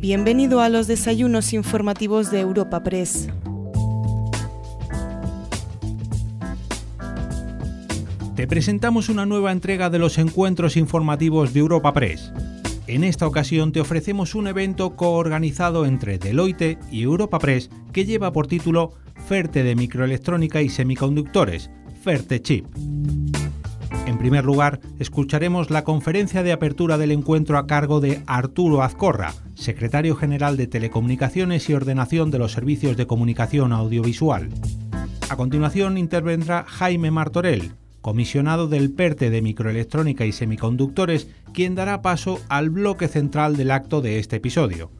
Bienvenido a los desayunos informativos de Europa Press. Te presentamos una nueva entrega de los encuentros informativos de Europa Press. En esta ocasión te ofrecemos un evento coorganizado entre Deloitte y Europa Press que lleva por título Ferte de microelectrónica y semiconductores, Ferte Chip. En primer lugar, escucharemos la conferencia de apertura del encuentro a cargo de Arturo Azcorra, secretario general de Telecomunicaciones y Ordenación de los Servicios de Comunicación Audiovisual. A continuación intervendrá Jaime Martorell, comisionado del PERTE de Microelectrónica y Semiconductores, quien dará paso al bloque central del acto de este episodio.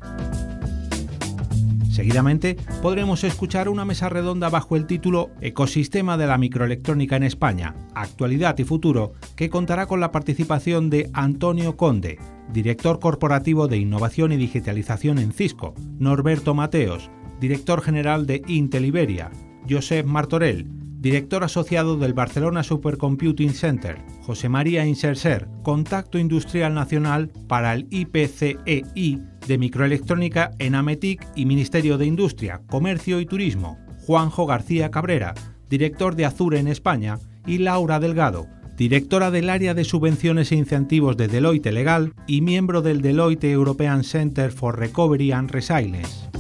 Seguidamente podremos escuchar una mesa redonda bajo el título Ecosistema de la microelectrónica en España, actualidad y futuro, que contará con la participación de Antonio Conde, director corporativo de innovación y digitalización en Cisco, Norberto Mateos, director general de Intel Iberia, Josep Martorell, director asociado del Barcelona Supercomputing Center, José María Inserser, contacto industrial nacional para el IPCEI de microelectrónica en Ametic y Ministerio de Industria, Comercio y Turismo, Juanjo García Cabrera, director de Azure en España, y Laura Delgado, directora del área de subvenciones e incentivos de Deloitte Legal y miembro del Deloitte European Center for Recovery and Resilience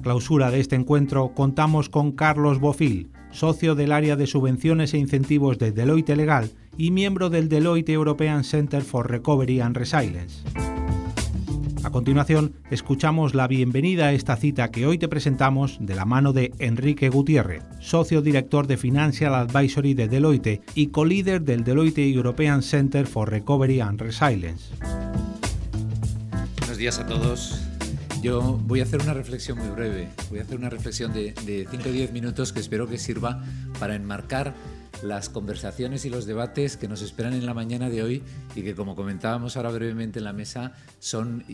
clausura de este encuentro contamos con Carlos Bofil, socio del área de subvenciones e incentivos de Deloitte Legal y miembro del Deloitte European Center for Recovery and Resilience. A continuación, escuchamos la bienvenida a esta cita que hoy te presentamos de la mano de Enrique Gutiérrez, socio director de Financial Advisory de Deloitte y co-líder del Deloitte European Center for Recovery and Resilience. Buenos días a todos. Yo voy a hacer una reflexión muy breve, voy a hacer una reflexión de, 5 o 10 minutos que espero que sirva para enmarcar las conversaciones y los debates que nos esperan en la mañana de hoy y que, como comentábamos ahora brevemente en la mesa, son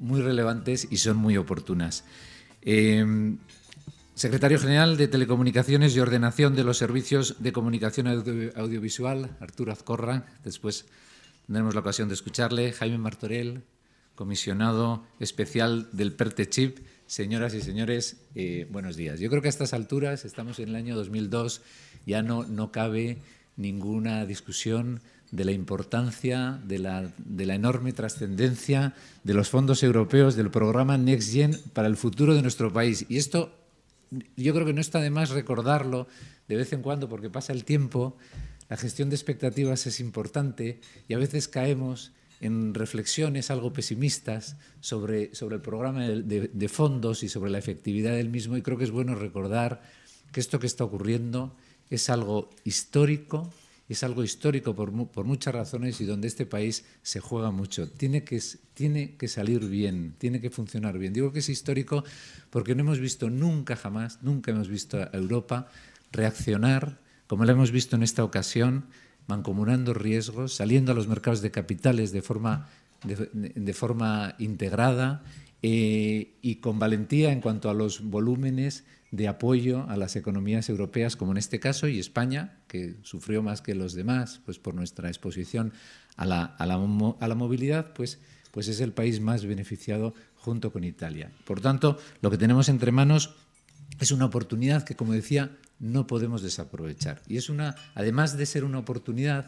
muy relevantes y son muy oportunas. Em, secretario General de Telecomunicaciones y Ordenación de los Servicios de Comunicación Audiovisual, Arturo Azcorra. Después tendremos la ocasión de escucharle. Jaime Martorell, comisionado especial del PERTE Chip. Señoras y señores, eh, buenos días. Yo creo que a estas alturas, estamos en el año 2002, ya no, no cabe ninguna discusión de la importancia, de la, de la enorme trascendencia de los fondos europeos del programa Next Gen para el futuro de nuestro país. Y esto yo creo que no está de más recordarlo de vez en cuando porque pasa el tiempo, la gestión de expectativas es importante y a veces caemos en reflexiones algo pesimistas sobre, sobre el programa de, fondos y sobre la efectividad del mismo y creo que es bueno recordar que esto que está ocurriendo es algo histórico, es algo histórico por, por, muchas razones y donde este país se juega mucho. Tiene que, tiene que salir bien, tiene que funcionar bien. Digo que es histórico porque no hemos visto nunca jamás, nunca hemos visto a Europa reaccionar como lo hemos visto en esta ocasión mancomunando riesgos, saliendo a los mercados de capitales de forma, de, forma integrada eh, y con valentía en cuanto a los volúmenes de apoyo a las economías europeas, como en este caso, y España, que sufrió más que los demás, pues por nuestra exposición a la, a la, a la movilidad, pues, pues es el país más beneficiado junto con Italia. Por tanto, lo que tenemos entre manos es una oportunidad que, como decía, no podemos desaprovechar. Y es una, además de ser una oportunidad,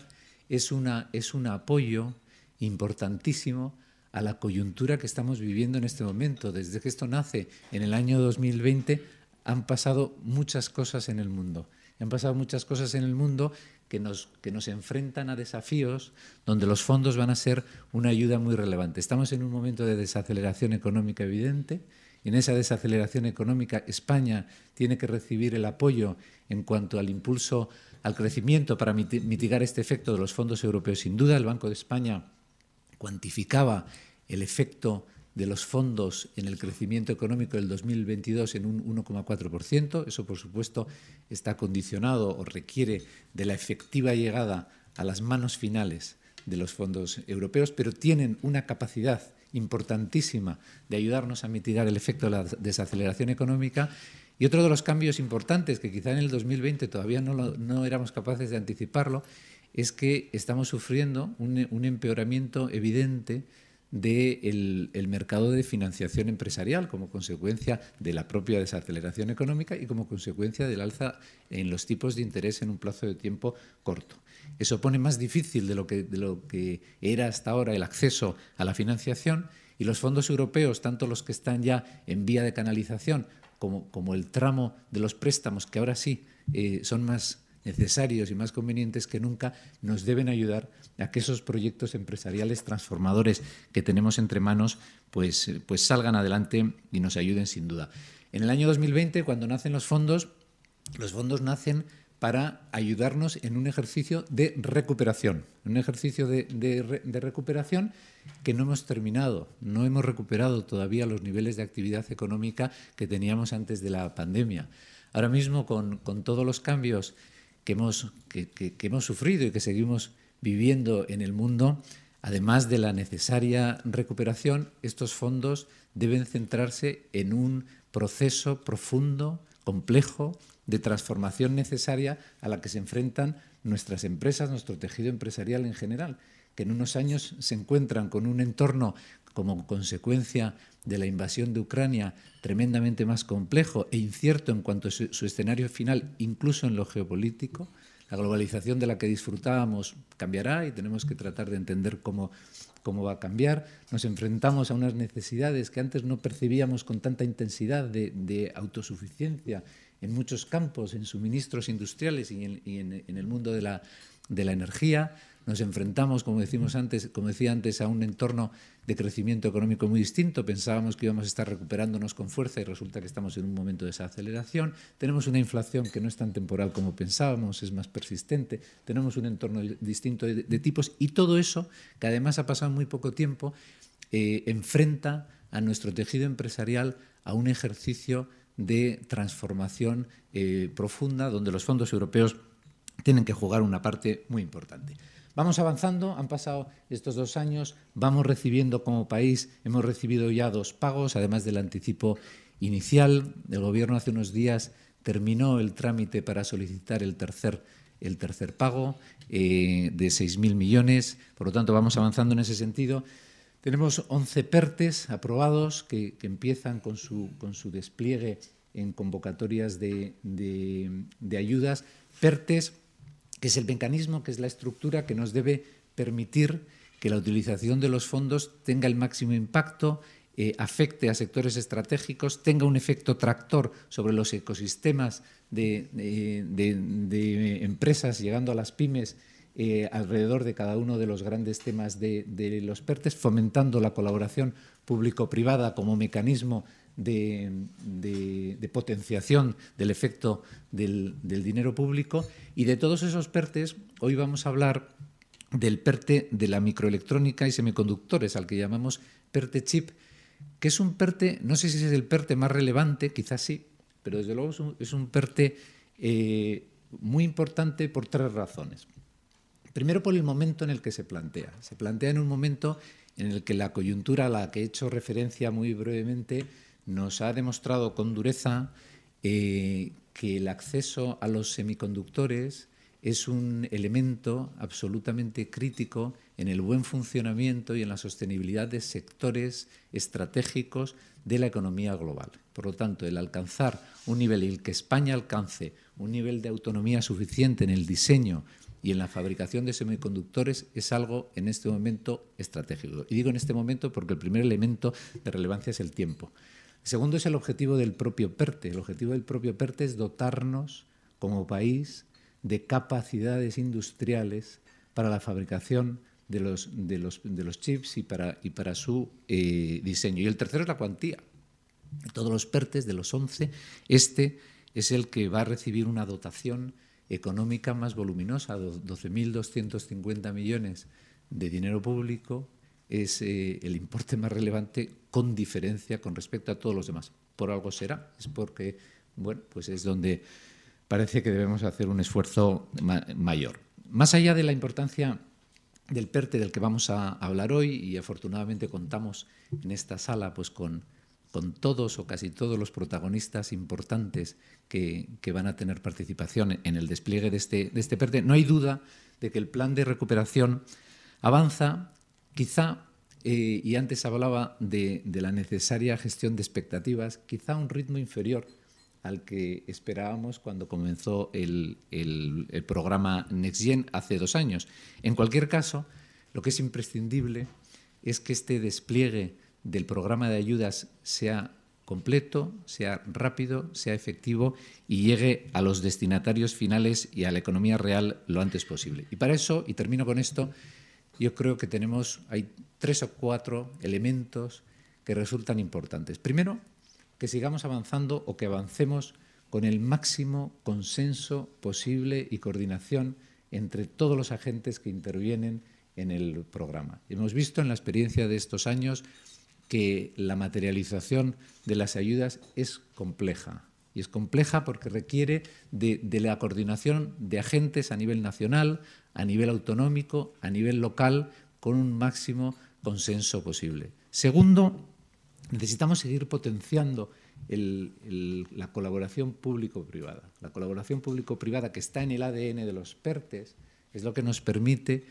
es, una, es un apoyo importantísimo a la coyuntura que estamos viviendo en este momento. Desde que esto nace en el año 2020 han pasado muchas cosas en el mundo. Han pasado muchas cosas en el mundo que nos, que nos enfrentan a desafíos donde los fondos van a ser una ayuda muy relevante. Estamos en un momento de desaceleración económica evidente en esa desaceleración económica, España tiene que recibir el apoyo en cuanto al impulso al crecimiento para mitigar este efecto de los fondos europeos. Sin duda, el Banco de España cuantificaba el efecto de los fondos en el crecimiento económico del 2022 en un 1,4%. Eso, por supuesto, está condicionado o requiere de la efectiva llegada a las manos finales de los fondos europeos, pero tienen una capacidad importantísima de ayudarnos a mitigar el efecto de la desaceleración económica. Y otro de los cambios importantes, que quizá en el 2020 todavía no, no éramos capaces de anticiparlo, es que estamos sufriendo un, empeoramiento evidente del el mercado de financiación empresarial como consecuencia de la propia desaceleración económica y como consecuencia del alza en los tipos de interés en un plazo de tiempo corto. Eso pone más difícil de lo que, de lo que era hasta ahora el acceso a la financiación y los fondos europeos, tanto los que están ya en vía de canalización como, como el tramo de los préstamos, que ahora sí eh, son más necesarios y más convenientes que nunca, nos deben ayudar a que esos proyectos empresariales transformadores que tenemos entre manos pues, pues salgan adelante y nos ayuden sin duda. En el año 2020, cuando nacen los fondos, los fondos nacen para ayudarnos en un ejercicio de recuperación, un ejercicio de, recuperación que no hemos terminado, no hemos recuperado todavía los niveles de actividad económica que teníamos antes de la pandemia. Ahora mismo, con, todos los cambios que, hemos sufrido y que seguimos viviendo en el mundo, además de la necesaria recuperación, estos fondos deben centrarse en un proceso profundo, complejo, de transformación necesaria a la que se enfrentan nuestras empresas, nuestro tejido empresarial en general, que en unos años se encuentran con un entorno como consecuencia de la invasión de Ucrania tremendamente más complejo e incierto en cuanto a su, escenario final, incluso en lo geopolítico. La globalización de la que disfrutábamos cambiará y tenemos que tratar de entender cómo, cómo va a cambiar. Nos enfrentamos a unas necesidades que antes no percibíamos con tanta intensidad de, autosuficiencia en muchos campos, en suministros industriales y en, en el mundo de la, de la energía nos enfrentamos, como decimos antes, como decía antes, a un entorno de crecimiento económico muy distinto. Pensábamos que íbamos a estar recuperándonos con fuerza y resulta que estamos en un momento de esa aceleración. Tenemos una inflación que no es tan temporal como pensábamos, es más persistente. Tenemos un entorno distinto de, tipos y todo eso, que además ha pasado muy poco tiempo, eh, enfrenta a nuestro tejido empresarial a un ejercicio de transformación eh, profunda donde los fondos europeos tienen que jugar una parte muy importante. Vamos avanzando, han pasado estos dos años, vamos recibiendo como país, hemos recibido ya dos pagos, además del anticipo inicial. El Gobierno hace unos días terminó el trámite para solicitar el tercer, el tercer pago eh, de 6.000 millones, por lo tanto vamos avanzando en ese sentido. Tenemos 11 PERTES aprobados que, empiezan con su, con su, despliegue en convocatorias de, de ayudas. PERTES que es el mecanismo, que es la estructura que nos debe permitir que la utilización de los fondos tenga el máximo impacto, eh, afecte a sectores estratégicos, tenga un efecto tractor sobre los ecosistemas de, empresas, llegando a las pymes eh, alrededor de cada uno de los grandes temas de, los PERTES, fomentando la colaboración público-privada como mecanismo de, potenciación del efecto del, dinero público y de todos esos PERTES, hoy vamos a hablar del PERTE de la microelectrónica y semiconductores, al que llamamos PERTE chip, que es un PERTE, no sé si es el PERTE más relevante, quizás sí, pero desde luego es un, PERTE eh, muy importante por tres razones. Primero por el momento en el que se plantea. Se plantea en un momento en el que la coyuntura a la que he hecho referencia muy brevemente nos ha demostrado con dureza eh, que el acceso a los semiconductores es un elemento absolutamente crítico en el buen funcionamiento y en la sostenibilidad de sectores estratégicos de la economía global. Por lo tanto, el alcanzar un nivel, el que España alcance un nivel de autonomía suficiente en el diseño y en la fabricación de semiconductores es algo en este momento estratégico. Y digo en este momento porque el primer elemento de relevancia es el tiempo. Segundo es el objetivo del propio PERTE. El objetivo del propio PERTE es dotarnos como país de capacidades industriales para la fabricación de los, de los, de los chips y para, y para su eh, diseño. Y el tercero es la cuantía. todos los PERTES, de los 11, este es el que va a recibir una dotación económica más voluminosa, 12.250 millones de dinero público, es eh, el importe más relevante con diferencia con respecto a todos los demás. Por algo será, es porque, bueno, pues es donde parece que debemos hacer un esfuerzo mayor. Más allá de la importancia del PERTE del que vamos a hablar hoy, y afortunadamente contamos en esta sala pues con, con todos o casi todos los protagonistas importantes que, que, van a tener participación en el despliegue de este, de este PERTE, no hay duda de que el plan de recuperación avanza quizá eh, y antes hablaba de, la necesaria gestión de expectativas, quizá un ritmo inferior al que esperábamos cuando comenzó el, el, el programa NextGen hace dos años. En cualquier caso, lo que es imprescindible es que este despliegue del programa de ayudas sea completo, sea rápido, sea efectivo y llegue a los destinatarios finales y a la economía real lo antes posible. Y para eso, y termino con esto, yo creo que tenemos, hay tres o cuatro elementos que resultan importantes. Primero, que sigamos avanzando o que avancemos con el máximo consenso posible y coordinación entre todos los agentes que intervienen en el programa. Hemos visto en la experiencia de estos años que la materialización de las ayudas es compleja. Y es compleja porque requiere de, la coordinación de agentes a nivel nacional, a nivel autonómico, a nivel local, con un máximo consenso posible. Segundo, necesitamos seguir potenciando la colaboración público-privada. La colaboración público-privada que está en el ADN de los PERTES es lo que nos permite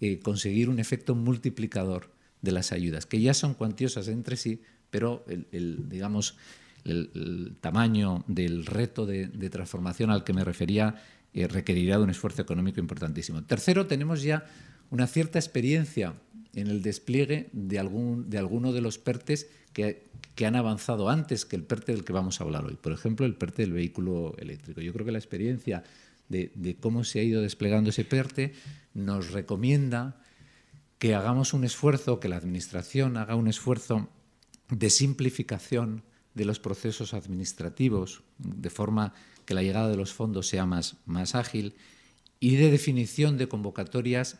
eh, conseguir un efecto multiplicador de las ayudas, que ya son cuantiosas entre sí, pero el, digamos, el, tamaño del reto de, transformación al que me refería eh, requerirá de un esfuerzo económico importantísimo. Tercero, tenemos ya una cierta experiencia en el despliegue de, algún, de alguno de los PERTES que, que, han avanzado antes que el PERTE del que vamos a hablar hoy. Por ejemplo, el PERTE del vehículo eléctrico. Yo creo que la experiencia de, de cómo se ha ido desplegando ese PERTE nos recomienda que hagamos un esfuerzo, que la Administración haga un esfuerzo de simplificación de los procesos administrativos, de forma que la llegada de los fondos sea más, más ágil, y de definición de convocatorias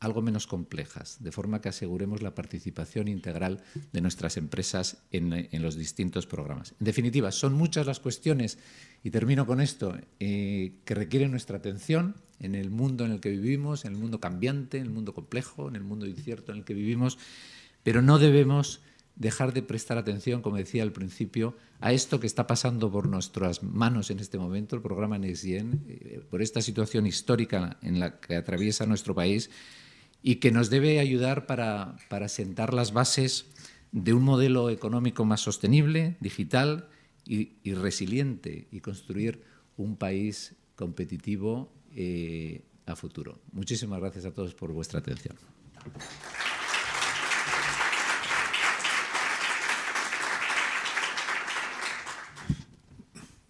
algo menos complejas, de forma que aseguremos la participación integral de nuestras empresas en, los distintos programas. En definitiva, son muchas las cuestiones, y termino con esto, eh, que requieren nuestra atención en el mundo en el que vivimos, en el mundo cambiante, en el mundo complejo, en el mundo incierto en el que vivimos, pero no debemos dejar de prestar atención, como decía al principio, a esto que está pasando por nuestras manos en este momento, el programa NextGen, eh, por esta situación histórica en la que atraviesa nuestro país y que nos debe ayudar para, sentar las bases de un modelo económico más sostenible, digital y, resiliente y construir un país competitivo eh, a futuro. Muchísimas gracias a todos por vuestra atención.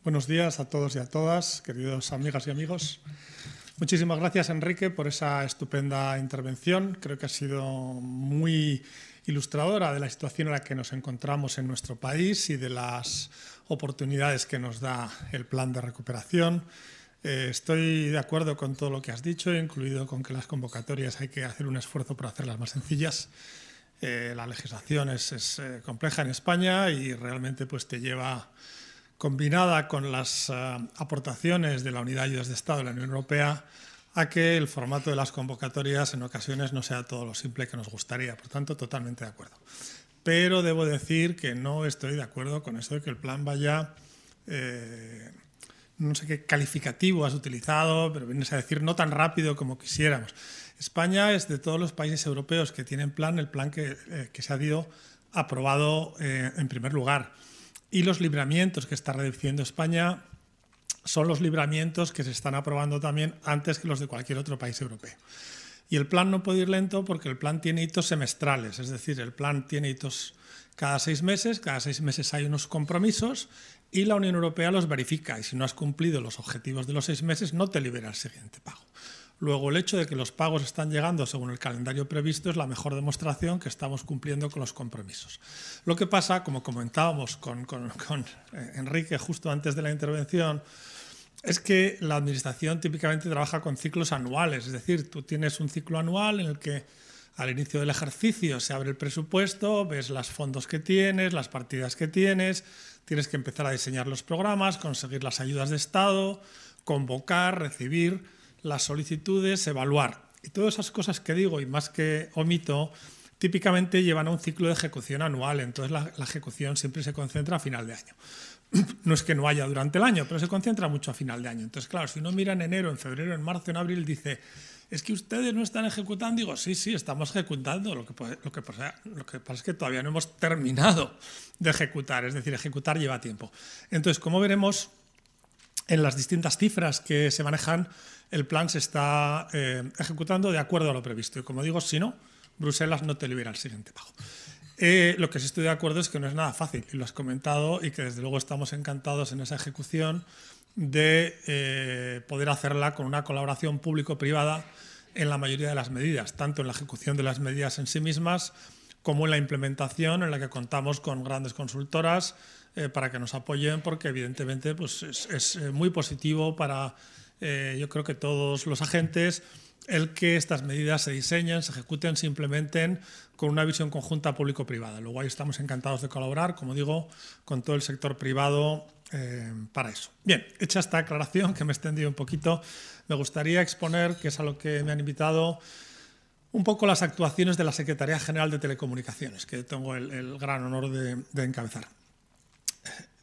Buenos días a todos y a todas, queridos amigas y amigos. Muchísimas gracias, Enrique, por esa estupenda intervención. Creo que ha sido muy ilustradora de la situación en la que nos encontramos en nuestro país y de las oportunidades que nos da el plan de recuperación. Eh, estoy de acuerdo con todo lo que has dicho, incluido con que las convocatorias hay que hacer un esfuerzo para hacerlas más sencillas. Eh, la legislación es, es eh, compleja en España y realmente pues, te lleva combinada con las eh, aportaciones de la Unidad de Ayudas de Estado de la Unión Europea, a que el formato de las convocatorias en ocasiones no sea todo lo simple que nos gustaría. Por tanto, totalmente de acuerdo. Pero debo decir que no estoy de acuerdo con eso de que el plan vaya, eh, no sé qué calificativo has utilizado, pero vienes a decir no tan rápido como quisiéramos. España es de todos los países europeos que tienen plan, el plan que, eh, que se ha ido aprobado en primer lugar. Y los libramientos que está reduciendo España son los libramientos que se están aprobando también antes que los de cualquier otro país europeo. Y el plan no puede ir lento porque el plan tiene hitos semestrales, es decir, el plan tiene hitos cada seis meses, cada seis meses hay unos compromisos y la Unión Europea los verifica y si no has cumplido los objetivos de los seis meses no te libera el siguiente pago. Luego, el hecho de que los pagos están llegando según el calendario previsto es la mejor demostración que estamos cumpliendo con los compromisos. Lo que pasa, como comentábamos con, eh, Enrique justo antes de la intervención, es que la Administración típicamente trabaja con ciclos anuales, es decir, tú tienes un ciclo anual en el que al inicio del ejercicio se abre el presupuesto, ves los fondos que tienes, las partidas que tienes, tienes que empezar a diseñar los programas, conseguir las ayudas de Estado, convocar, recibir las solicitudes, evaluar. Y todas esas cosas que digo y más que omito, típicamente llevan a un ciclo de ejecución anual, entonces la, ejecución siempre se concentra a final de año. No es que no haya durante el año, pero se concentra mucho a final de año. Entonces, claro, si uno mira en enero, en febrero, en marzo, en abril, dice, es que ustedes no están ejecutando. Digo, sí, sí, estamos ejecutando. Lo que, lo que, pasa, lo que pasa es que todavía no hemos terminado de ejecutar. Es decir, ejecutar lleva tiempo. Entonces, como veremos en las distintas cifras que se manejan, el plan se está eh, ejecutando de acuerdo a lo previsto. Y como digo, si no, Bruselas no te libera el siguiente pago. Eh, lo que sí estoy de acuerdo es que no es nada fácil, y lo has comentado, y que desde luego estamos encantados en esa ejecución de eh, poder hacerla con una colaboración público-privada en la mayoría de las medidas, tanto en la ejecución de las medidas en sí mismas como en la implementación, en la que contamos con grandes consultoras eh, para que nos apoyen, porque evidentemente pues, es, muy positivo para, yo creo que todos los agentes, el que estas medidas se diseñen, se ejecuten, se implementen con una visión conjunta público-privada. Luego ahí estamos encantados de colaborar, como digo, con todo el sector privado eh, para eso. Bien, hecha esta aclaración que me he extendido un poquito, me gustaría exponer, que es a lo que me han invitado, un poco las actuaciones de la Secretaría General de Telecomunicaciones, que tengo el, gran honor de encabezar.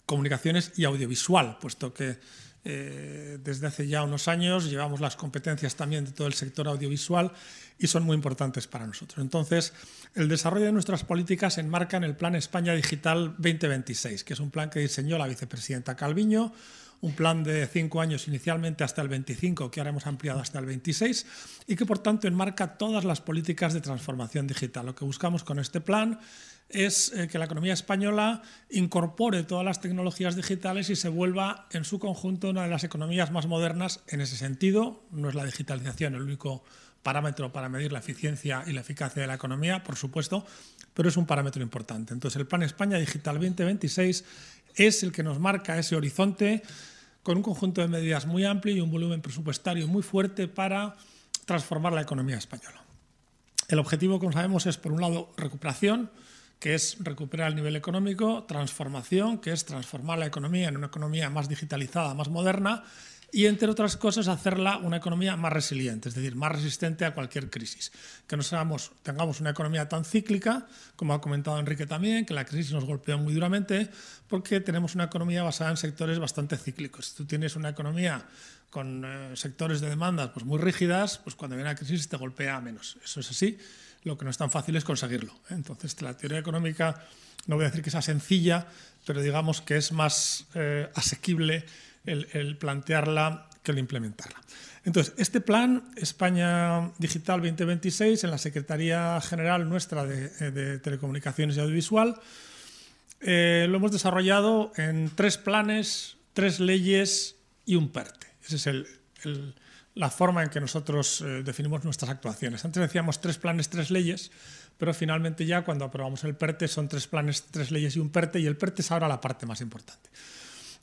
Comunicaciones y audiovisual, puesto que eh, desde hace ya unos años, llevamos las competencias también de todo el sector audiovisual y son muy importantes para nosotros. Entonces, el desarrollo de nuestras políticas se enmarca en el Plan España Digital 2026, que es un plan que diseñó la vicepresidenta Calviño, un plan de cinco años inicialmente hasta el 25, que ahora hemos ampliado hasta el 26, y que por tanto enmarca todas las políticas de transformación digital. Lo que buscamos con este plan es eh, que la economía española incorpore todas las tecnologías digitales y se vuelva en su conjunto una de las economías más modernas en ese sentido. No es la digitalización el único parámetro para medir la eficiencia y la eficacia de la economía, por supuesto, pero es un parámetro importante. Entonces, el Plan España Digital 2026 es el que nos marca ese horizonte con un conjunto de medidas muy amplio y un volumen presupuestario muy fuerte para transformar la economía española. El objetivo, como sabemos, es, por un lado, recuperación, que es recuperar el nivel económico, transformación, que es transformar la economía en una economía más digitalizada, más moderna, y entre otras cosas hacerla una economía más resiliente, es decir, más resistente a cualquier crisis. Que no seamos, tengamos una economía tan cíclica, como ha comentado Enrique también, que la crisis nos golpeó muy duramente, porque tenemos una economía basada en sectores bastante cíclicos. Si tú tienes una economía con eh, sectores de demandas pues, muy rígidas, pues cuando viene la crisis te golpea menos. Eso es así lo que no es tan fácil es conseguirlo. ¿eh? Entonces, la teoría económica, no voy a decir que sea sencilla, pero digamos que es más eh, asequible el, plantearla que el implementarla. Entonces, este plan, España Digital 2026, en la Secretaría General nuestra de, Telecomunicaciones y Audiovisual, eh, lo hemos desarrollado en tres planes, tres leyes y un PERTE. Ese es la forma en que nosotros eh, definimos nuestras actuaciones. Antes decíamos tres planes, tres leyes, pero finalmente ya cuando aprobamos el PERTE son tres planes, tres leyes y un PERTE, y el PERTE es ahora la parte más importante.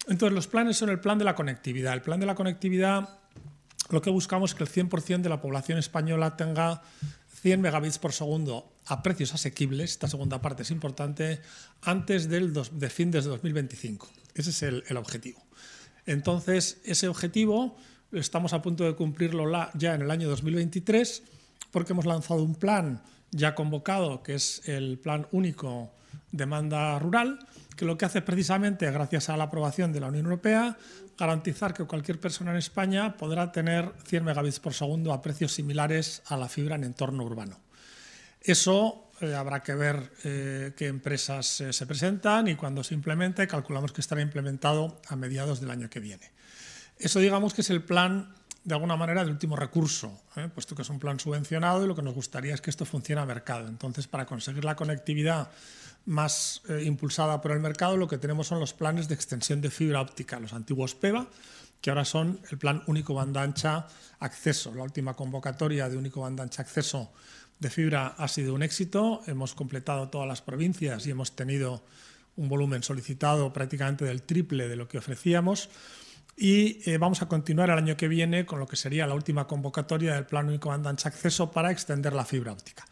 Entonces, los planes son el plan de la conectividad. El plan de la conectividad, lo que buscamos es que el 100% de la población española tenga 100 megabits por segundo a precios asequibles, esta segunda parte es importante, antes del de fin de 2025. Ese es el, el objetivo. Entonces, ese objetivo Estamos a punto de cumplirlo ya en el año 2023 porque hemos lanzado un plan ya convocado, que es el Plan Único Demanda Rural, que lo que hace precisamente, gracias a la aprobación de la Unión Europea, garantizar que cualquier persona en España podrá tener 100 megabits por segundo a precios similares a la fibra en entorno urbano. Eso eh, habrá que ver eh, qué empresas eh, se presentan y cuando se implemente, calculamos que estará implementado a mediados del año que viene. Eso digamos que es el plan de alguna manera de último recurso, ¿eh? puesto que es un plan subvencionado y lo que nos gustaría es que esto funcione a mercado. Entonces, para conseguir la conectividad más eh, impulsada por el mercado, lo que tenemos son los planes de extensión de fibra óptica, los antiguos PEVA, que ahora son el plan único banda ancha acceso. La última convocatoria de único banda ancha acceso de fibra ha sido un éxito. Hemos completado todas las provincias y hemos tenido un volumen solicitado prácticamente del triple de lo que ofrecíamos y eh, vamos a continuar el año que viene con lo que sería la última convocatoria del Plan Único Banda Ancha Acceso para extender la fibra óptica.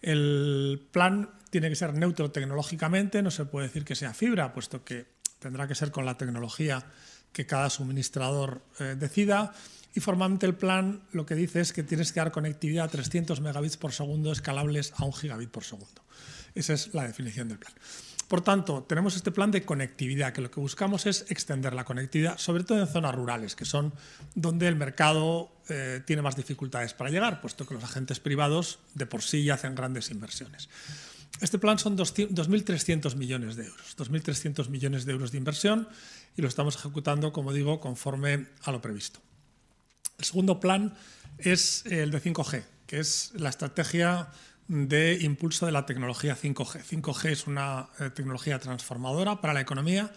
El plan tiene que ser neutro tecnológicamente, no se puede decir que sea fibra, puesto que tendrá que ser con la tecnología que cada suministrador eh, decida. Y formalmente el plan lo que dice es que tienes que dar conectividad a 300 megabits por segundo escalables a un gigabit por segundo. Esa es la definición del plan. Por tanto, tenemos este plan de conectividad, que lo que buscamos es extender la conectividad, sobre todo en zonas rurales, que son donde el mercado eh, tiene más dificultades para llegar, puesto que los agentes privados de por sí ya hacen grandes inversiones. Este plan son 2.300 millones de euros, 2.300 millones de euros de inversión y lo estamos ejecutando, como digo, conforme a lo previsto. El segundo plan es el de 5G, que es la estrategia de impulso de la tecnología 5G. 5G es una eh, tecnología transformadora para la economía.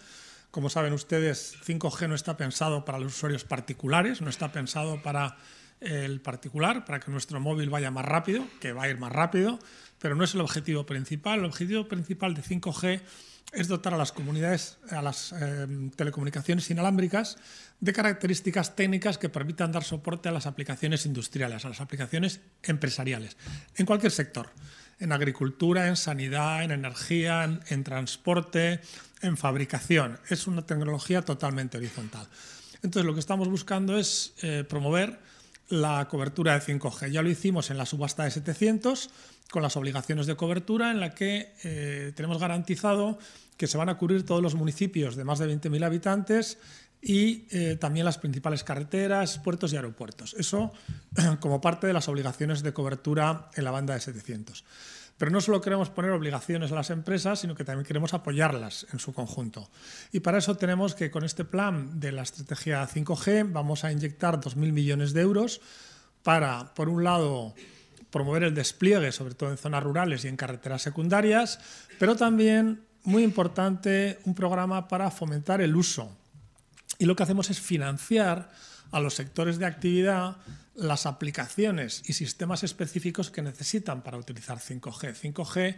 Como saben ustedes, 5G no está pensado para los usuarios particulares, no está pensado para el particular, para que nuestro móvil vaya más rápido, que va a ir más rápido, pero no es el objetivo principal. El objetivo principal de 5G es dotar a las comunidades, a las eh, telecomunicaciones inalámbricas de características técnicas que permitan dar soporte a las aplicaciones industriales, a las aplicaciones empresariales, en cualquier sector, en agricultura, en sanidad, en energía, en, transporte, en fabricación. Es una tecnología totalmente horizontal. Entonces, lo que estamos buscando es eh, promover la cobertura de 5G. Ya lo hicimos en la subasta de 700 con las obligaciones de cobertura en la que eh, tenemos garantizado que se van a cubrir todos los municipios de más de 20.000 habitantes y eh, también las principales carreteras, puertos y aeropuertos. Eso como parte de las obligaciones de cobertura en la banda de 700. Pero no solo queremos poner obligaciones a las empresas, sino que también queremos apoyarlas en su conjunto. Y para eso tenemos que con este plan de la estrategia 5G vamos a inyectar 2.000 millones de euros para, por un lado, promover el despliegue, sobre todo en zonas rurales y en carreteras secundarias, pero también, muy importante, un programa para fomentar el uso y lo que hacemos es financiar a los sectores de actividad las aplicaciones y sistemas específicos que necesitan para utilizar 5G. 5G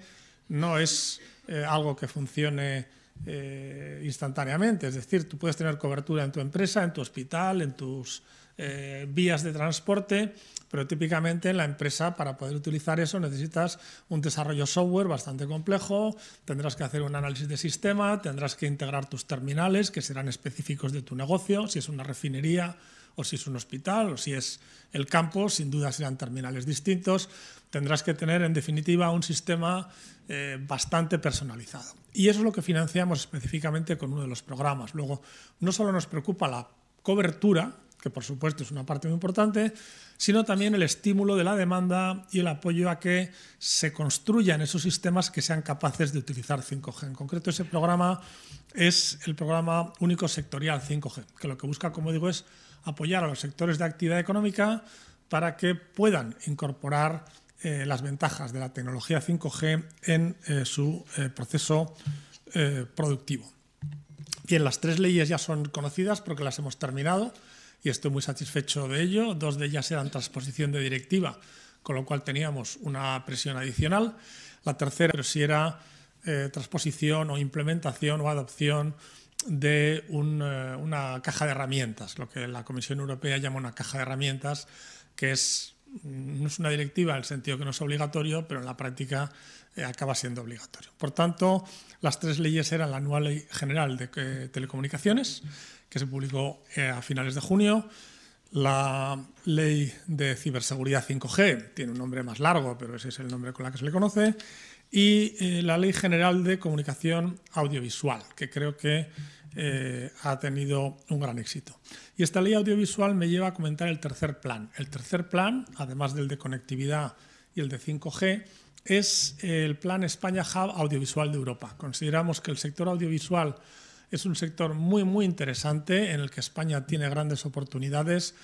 no es eh, algo que funcione eh, instantáneamente, es decir, tú puedes tener cobertura en tu empresa, en tu hospital, en tus eh, vías de transporte, pero típicamente en la empresa para poder utilizar eso necesitas un desarrollo software bastante complejo, tendrás que hacer un análisis de sistema, tendrás que integrar tus terminales que serán específicos de tu negocio, si es una refinería o si es un hospital o si es el campo, sin duda serán terminales distintos, tendrás que tener en definitiva un sistema eh, bastante personalizado. Y eso es lo que financiamos específicamente con uno de los programas. Luego, no solo nos preocupa la cobertura, que por supuesto es una parte muy importante, sino también el estímulo de la demanda y el apoyo a que se construyan esos sistemas que sean capaces de utilizar 5G. En concreto, ese programa es el programa único sectorial 5G, que lo que busca, como digo, es apoyar a los sectores de actividad económica para que puedan incorporar eh, las ventajas de la tecnología 5G en eh, su eh, proceso productivo. Bien, las tres leyes ya son conocidas porque las hemos terminado y estoy muy satisfecho de ello. Dos de ellas eran transposición de directiva, con lo cual teníamos una presión adicional. La tercera, pero si era eh, transposición o implementación o adopción de eh, una caja de herramientas, lo que la Comisión Europea llama una caja de herramientas, que es, mm, no es una directiva en el sentido que no es obligatorio, pero en la práctica eh, acaba siendo obligatorio. Por tanto, las tres leyes eran la anual general de telecomunicaciones, que se publicó eh, a finales de junio. La ley de ciberseguridad 5G tiene un nombre más largo, pero ese es el nombre con el que se le conoce. Y eh, la ley general de comunicación audiovisual, que creo que eh, ha tenido un gran éxito. Y esta ley audiovisual me lleva a comentar el tercer plan. El tercer plan, además del de conectividad y el de 5G, es el plan España Hub Audiovisual de Europa. Consideramos que el sector audiovisual es un sector muy, muy interesante en el que España tiene grandes oportunidades,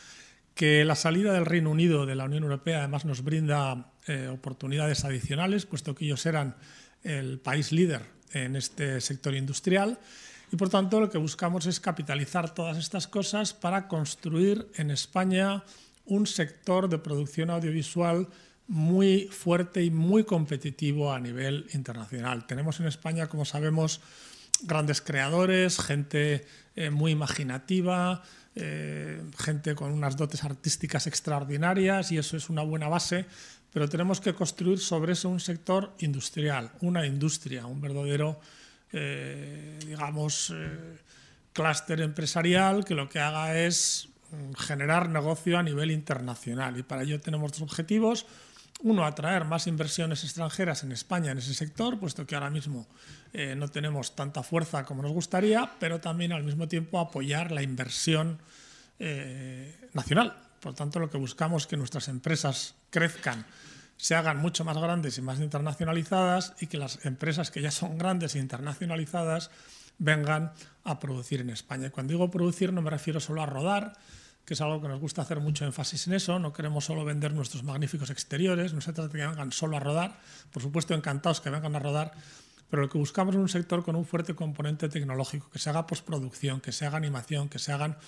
que la salida del Reino Unido de la Unión Europea además nos brinda eh, oportunidades adicionales, puesto que ellos eran el país líder en este sector industrial. Y por tanto lo que buscamos es capitalizar todas estas cosas para construir en España un sector de producción audiovisual muy fuerte y muy competitivo a nivel internacional. Tenemos en España, como sabemos, grandes creadores, gente eh, muy imaginativa, eh, gente con unas dotes artísticas extraordinarias y eso es una buena base, pero tenemos que construir sobre eso un sector industrial, una industria, un verdadero, eh, digamos, clúster empresarial que lo que haga es mm, generar negocio a nivel internacional y para ello tenemos dos objetivos. uno, atraer más inversiones extranjeras en España en ese sector, puesto que ahora mismo eh, no tenemos tanta fuerza como nos gustaría, pero también al mismo tiempo apoyar la inversión eh, nacional. Por tanto, lo que buscamos es que nuestras empresas crezcan, se hagan mucho más grandes y más internacionalizadas y que las empresas que ya son grandes e internacionalizadas vengan a producir en España. Y cuando digo producir no me refiero solo a rodar, que es algo que nos gusta hacer mucho énfasis en eso. No queremos solo vender nuestros magníficos exteriores, no se trata de que vengan solo a rodar. Por supuesto, encantados que vengan a rodar, pero lo que buscamos es un sector con un fuerte componente tecnológico, que se haga postproducción, que se haga animación, que se hagan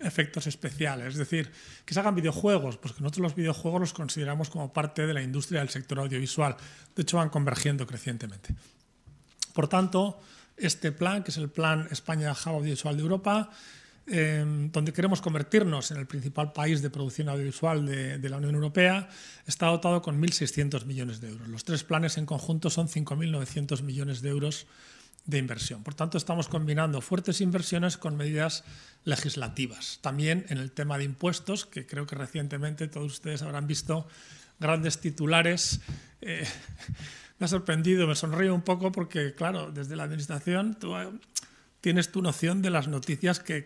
efectos especiales, es decir, que se hagan videojuegos, pues que nosotros los videojuegos los consideramos como parte de la industria del sector audiovisual. De hecho, van convergiendo crecientemente. Por tanto, este plan, que es el Plan España Hub Audiovisual de Europa, Em, donde queremos convertirnos en el principal país de producción audiovisual de, la Unión Europea, está dotado con 1.600 millones de euros. Los tres planes en conjunto son 5.900 millones de euros de inversión. Por tanto, estamos combinando fuertes inversiones con medidas legislativas. También en el tema de impuestos, que creo que recientemente todos ustedes habrán visto grandes titulares. Eh, me ha sorprendido, me sonrío un poco porque, claro, desde la Administración tienes tu noción de las noticias que,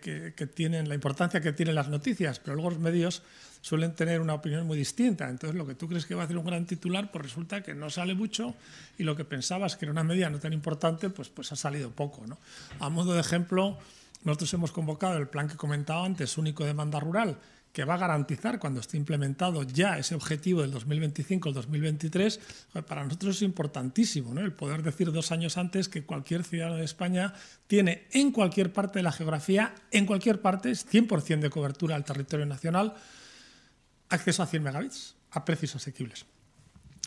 tienen, la importancia que tienen las noticias, pero luego los medios suelen tener una opinión muy distinta. Entonces, lo que tú crees que va a ser un gran titular, pues resulta que no sale mucho y lo que pensabas que era una media no tan importante, pues, pues ha salido poco. ¿no? A modo de ejemplo, nosotros hemos convocado el plan que comentaba antes, único demanda rural, que va a garantizar cuando esté implementado ya ese objetivo del 2025 el 2023, para nosotros es importantísimo ¿no? el poder decir dos años antes que cualquier ciudadano de España tiene en cualquier parte de la geografía, en cualquier parte, 100% de cobertura al territorio nacional, acceso a 100 megabits a precios asequibles.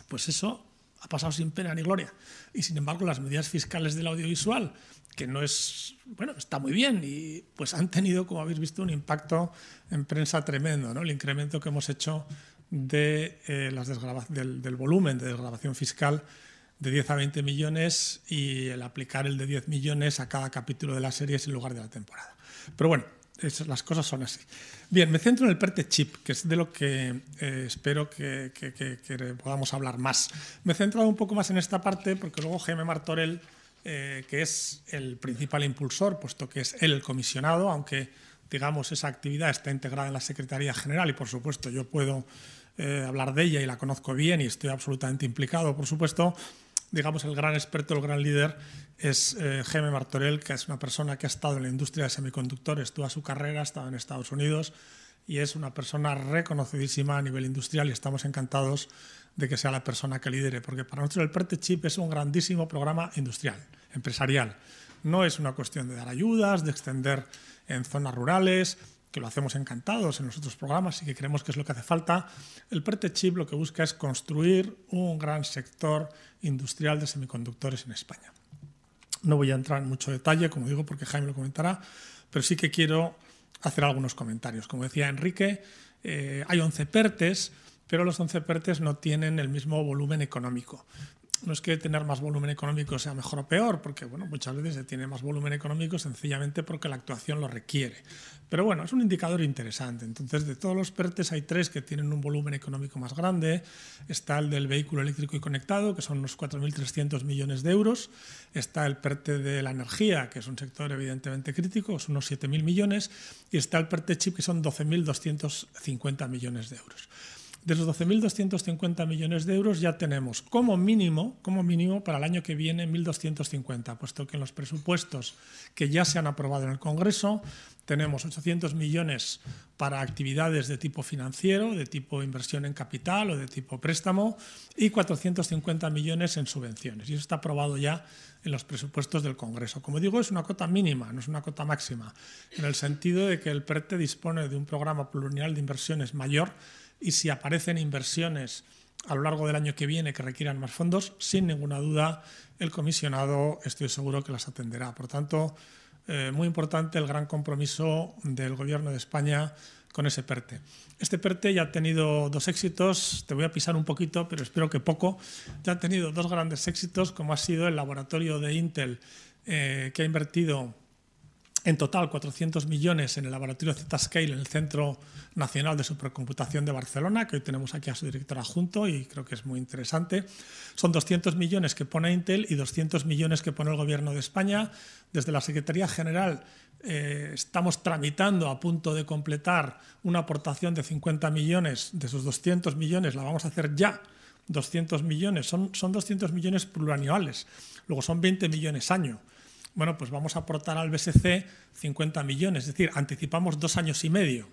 Pues eso ha pasado sin pena ni gloria. Y sin embargo, las medidas fiscales del audiovisual, que no es, bueno, está muy bien y pues han tenido, como habéis visto, un impacto en prensa tremendo, ¿no? El incremento que hemos hecho de, eh, las del, del, volumen de desgrabación fiscal de 10 a 20 millones y el aplicar el de 10 millones a cada capítulo de la serie en lugar de la temporada. Pero bueno, las cosas son así. Bien, me centro en el PERTE chip, que es de lo que eh, espero que, podamos hablar más. Me he centrado un poco más en esta parte porque luego Jaime Martorell, eh, que es el principal impulsor, puesto que es él el comisionado, aunque digamos esa actividad está integrada en la Secretaría General y por supuesto yo puedo eh, hablar de ella y la conozco bien y estoy absolutamente implicado, por supuesto, digamos, el gran experto, el gran líder es eh, Jaime Martorell, que es una persona que ha estado en la industria de semiconductores toda su carrera, ha estado en Estados Unidos y es una persona reconocidísima a nivel industrial y estamos encantados de que sea la persona que lidere, porque para nosotros el PERTE Chip es un grandísimo programa industrial, empresarial. No es una cuestión de dar ayudas, de extender en zonas rurales, que lo hacemos encantados en los otros programas y que creemos que es lo que hace falta, el PERTE Chip lo que busca es construir un gran sector industrial de semiconductores en España. No voy a entrar en mucho detalle, como digo, porque Jaime lo comentará, pero sí que quiero hacer algunos comentarios. Como decía Enrique, eh, hay 11 PERTES, pero los 11 PERTES no tienen el mismo volumen económico no es que tener más volumen económico sea mejor o peor, porque bueno, muchas veces se tiene más volumen económico sencillamente porque la actuación lo requiere. Pero bueno, es un indicador interesante. Entonces, de todos los PERTES hay tres que tienen un volumen económico más grande. Está el del vehículo eléctrico y conectado, que son unos 4.300 millones de euros. Está el PERTE de la energía, que es un sector evidentemente crítico, son unos 7.000 millones. Y está el PERTE chip, que son 12.250 millones de euros. De los 12.250 millones de euros ya tenemos como mínimo, como mínimo para el año que viene 1.250, puesto que en los presupuestos que ya se han aprobado en el Congreso tenemos 800 millones para actividades de tipo financiero, de tipo inversión en capital o de tipo préstamo y 450 millones en subvenciones. Y eso está aprobado ya en los presupuestos del Congreso. Como digo, es una cota mínima, no es una cota máxima, en el sentido de que el PERTE dispone de un programa plurianual de inversiones mayor y si aparecen inversiones a lo largo del año que viene que requieran más fondos, sin ninguna duda el comisionado estoy seguro que las atenderá. Por tanto, eh, muy importante el gran compromiso del Gobierno de España con ese PERTE. Este PERTE ya ha tenido dos éxitos, te voy a pisar un poquito, pero espero que poco. Ya ha tenido dos grandes éxitos, como ha sido el laboratorio de Intel, eh, que ha invertido en total, 400 millones en el laboratorio Zscaler, en el Centro Nacional de Supercomputación de Barcelona, que hoy tenemos aquí a su director adjunto y creo que es muy interesante. Son 200 millones que pone Intel y 200 millones que pone el Gobierno de España. Desde la Secretaría General eh, estamos tramitando a punto de completar una aportación de 50 millones. De esos 200 millones la vamos a hacer ya. 200 millones, son, son 200 millones plurianuales, luego son 20 millones año bueno, pues vamos a aportar al BSC 50 millones, es decir, anticipamos dos años y medio.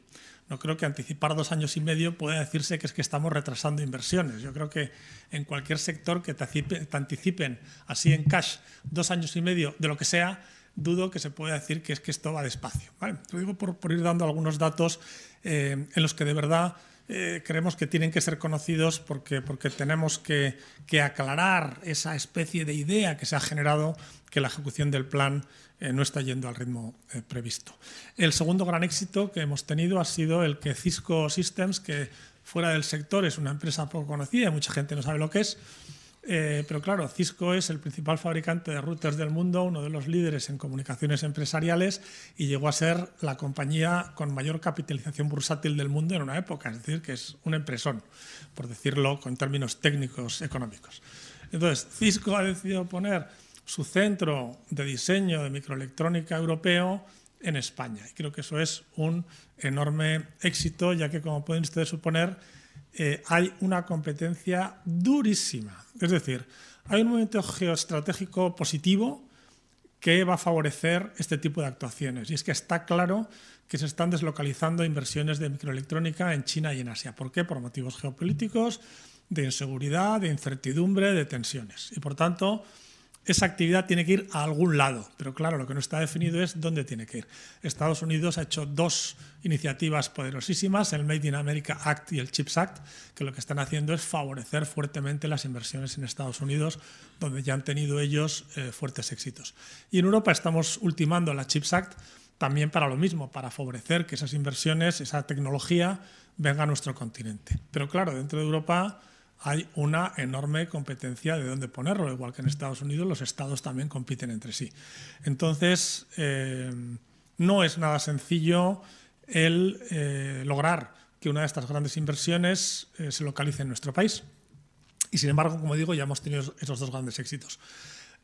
No creo que anticipar dos años y medio pueda decirse que es que estamos retrasando inversiones. Yo creo que en cualquier sector que te, anticipen así en cash dos años y medio de lo que sea, dudo que se pueda decir que es que esto va despacio. Lo digo por, ir dando algunos datos eh, en los que de verdad eh, creemos que tienen que ser conocidos porque, porque tenemos que, que, aclarar esa especie de idea que se ha generado que la ejecución del plan eh, no está yendo al ritmo eh, previsto. El segundo gran éxito que hemos tenido ha sido el que Cisco Systems, que fuera del sector es una empresa poco conocida, mucha gente no sabe lo que es, eh, pero claro, Cisco es el principal fabricante de routers del mundo, uno de los líderes en comunicaciones empresariales y llegó a ser la compañía con mayor capitalización bursátil del mundo en una época, es decir, que es un empresón, por decirlo con términos técnicos económicos. Entonces, Cisco ha decidido poner su centro de diseño de microelectrónica europeo en España. Y creo que eso es un enorme éxito, ya que, como pueden ustedes suponer, eh, hay una competencia durísima. Es decir, hay un momento geoestratégico positivo que va a favorecer este tipo de actuaciones. Y es que está claro que se están deslocalizando inversiones de microelectrónica en China y en Asia. ¿Por qué? Por motivos geopolíticos, de inseguridad, de incertidumbre, de tensiones. Y por tanto, esa actividad tiene que ir a algún lado, pero claro, lo que no está definido es dónde tiene que ir. Estados Unidos ha hecho dos iniciativas poderosísimas, el Made in America Act y el CHIPS Act, que lo que están haciendo es favorecer fuertemente las inversiones en Estados Unidos, donde ya han tenido ellos eh, fuertes éxitos. Y en Europa estamos ultimando la CHIPS Act también para lo mismo, para favorecer que esas inversiones, esa tecnología, venga a nuestro continente. Pero claro, dentro de Europa hay una enorme competencia de dónde ponerlo, igual que en Estados Unidos los estados también compiten entre sí. Entonces, eh, no es nada sencillo el eh, lograr que una de estas grandes inversiones eh, se localice en nuestro país. Y sin embargo, como digo, ya hemos tenido esos dos grandes éxitos.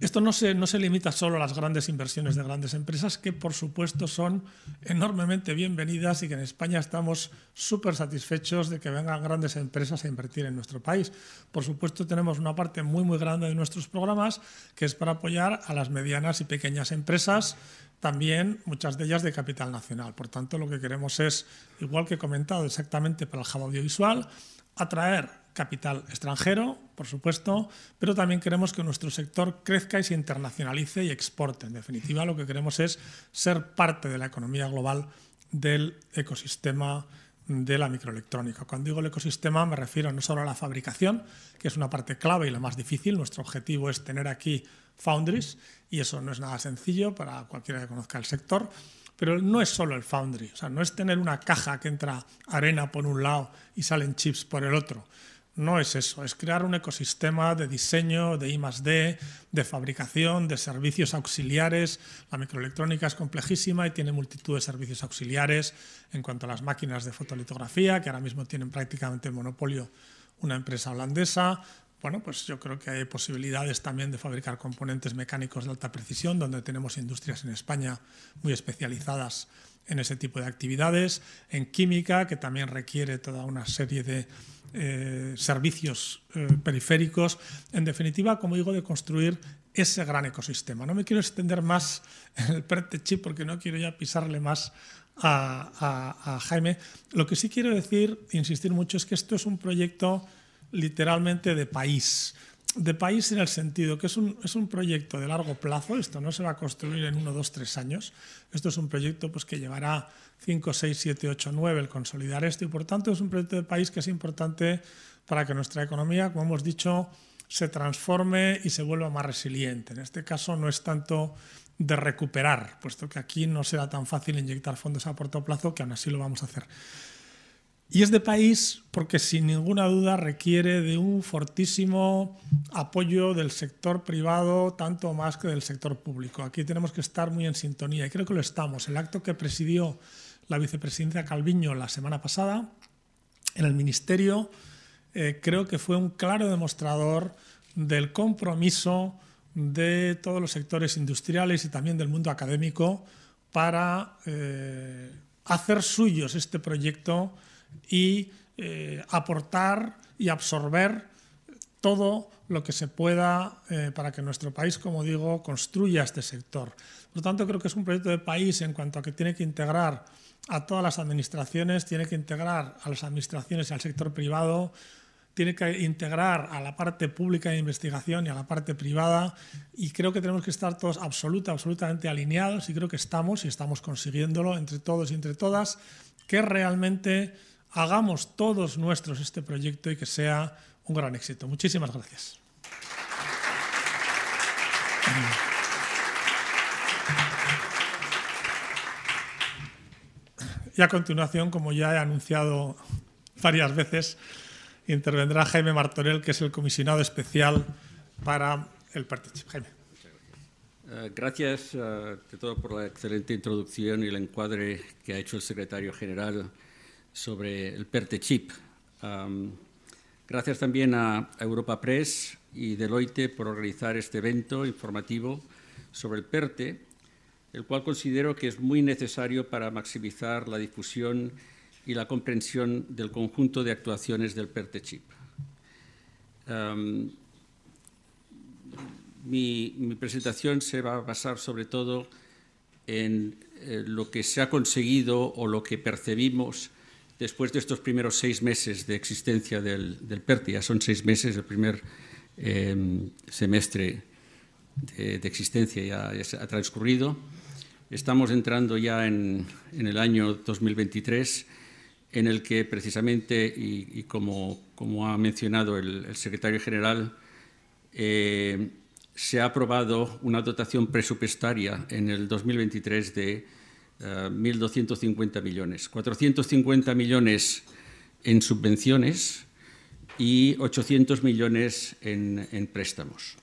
Esto no se, no se limita solo a las grandes inversiones de grandes empresas, que por supuesto son enormemente bienvenidas y que en España estamos súper satisfechos de que vengan grandes empresas a invertir en nuestro país. Por supuesto tenemos una parte muy muy grande de nuestros programas que es para apoyar a las medianas y pequeñas empresas, también muchas de ellas de capital nacional. Por tanto, lo que queremos es, igual que he comentado exactamente para el hub audiovisual, atraer capital extranjero, por supuesto, pero también queremos que nuestro sector crezca y se internacionalice y exporte. En definitiva, lo que queremos es ser parte de la economía global del ecosistema de la microelectrónica. Cuando digo el ecosistema me refiero no solo a la fabricación, que es una parte clave y la más difícil. Nuestro objetivo es tener aquí foundries y eso no es nada sencillo para cualquiera que conozca el sector. Pero no es solo el foundry, o sea, no es tener una caja que entra arena por un lado y salen chips por el otro no es eso, es crear un ecosistema de diseño, de I+D, de fabricación, de servicios auxiliares. La microelectrónica es complejísima y tiene multitud de servicios auxiliares en cuanto a las máquinas de fotolitografía, que ahora mismo tienen prácticamente el monopolio una empresa holandesa. Bueno, pues yo creo que hay posibilidades también de fabricar componentes mecánicos de alta precisión, donde tenemos industrias en España muy especializadas en ese tipo de actividades. En química, que también requiere toda una serie de eh, servicios eh, periféricos, en definitiva, como digo, de construir ese gran ecosistema. No me quiero extender más en el PERTE chip porque no quiero ya pisarle más a, Jaime. Lo que sí quiero decir, insistir mucho, es que esto es un proyecto literalmente de país. De país en el sentido que es un, es un proyecto de largo plazo, esto no se va a construir en uno, dos, tres años, esto es un proyecto pues, que llevará 5, 6, 7, 8, 9 el consolidar esto y por tanto es un proyecto de país que es importante para que nuestra economía, como hemos dicho, se transforme y se vuelva más resiliente. En este caso no es tanto de recuperar, puesto que aquí no será tan fácil inyectar fondos a corto plazo que aún así lo vamos a hacer. Y es de país porque sin ninguna duda requiere de un fortísimo apoyo del sector privado, tanto más que del sector público. Aquí tenemos que estar muy en sintonía y creo que lo estamos. El acto que presidió la vicepresidenta Calviño la semana pasada en el Ministerio eh, creo que fue un claro demostrador del compromiso de todos los sectores industriales y también del mundo académico para eh, hacer suyos este proyecto y eh, aportar y absorber todo lo que se pueda para que nuestro país, como digo, construya este sector. Por lo tanto, creo que es un proyecto de país en cuanto a que tiene que integrar a todas las administraciones, tiene que integrar a las administraciones y al sector privado, tiene que integrar a la parte pública de investigación y a la parte privada y creo que tenemos que estar todos absoluta, absolutamente alineados y creo que estamos y estamos consiguiéndolo entre todos y entre todas, que realmente hagamos todos nuestros este proyecto y que sea un gran éxito. Muchísimas gracias. Y a continuación, como ya he anunciado varias veces, intervendrá Jaime Martorell, que es el comisionado especial para el PERTECHIP. Jaime. Uh, gracias uh, de todo por la excelente introducción y el encuadre que ha hecho el secretario general sobre el PERTE chip. Um, gracias también a Europa Press y Deloitte por organizar este evento informativo sobre el PERTE, el cual considero que es muy necesario para maximizar la difusión y la comprensión del conjunto de actuaciones del PERTE chip. Um, mi, presentación se va a basar sobre todo en eh, lo que se ha conseguido o lo que percibimos después de estos primeros seis meses de existencia del, del PERTE, ya son seis meses, el primer eh, semestre de, de, existencia ya, ya ha transcurrido. Estamos entrando ya en, el año 2023, en el que precisamente, y, como, ha mencionado el, secretario general, eh, se ha aprobado una dotación presupuestaria en el 2023 de 1.250 millones, 450 millones en subvenciones y 800 millones en, préstamos.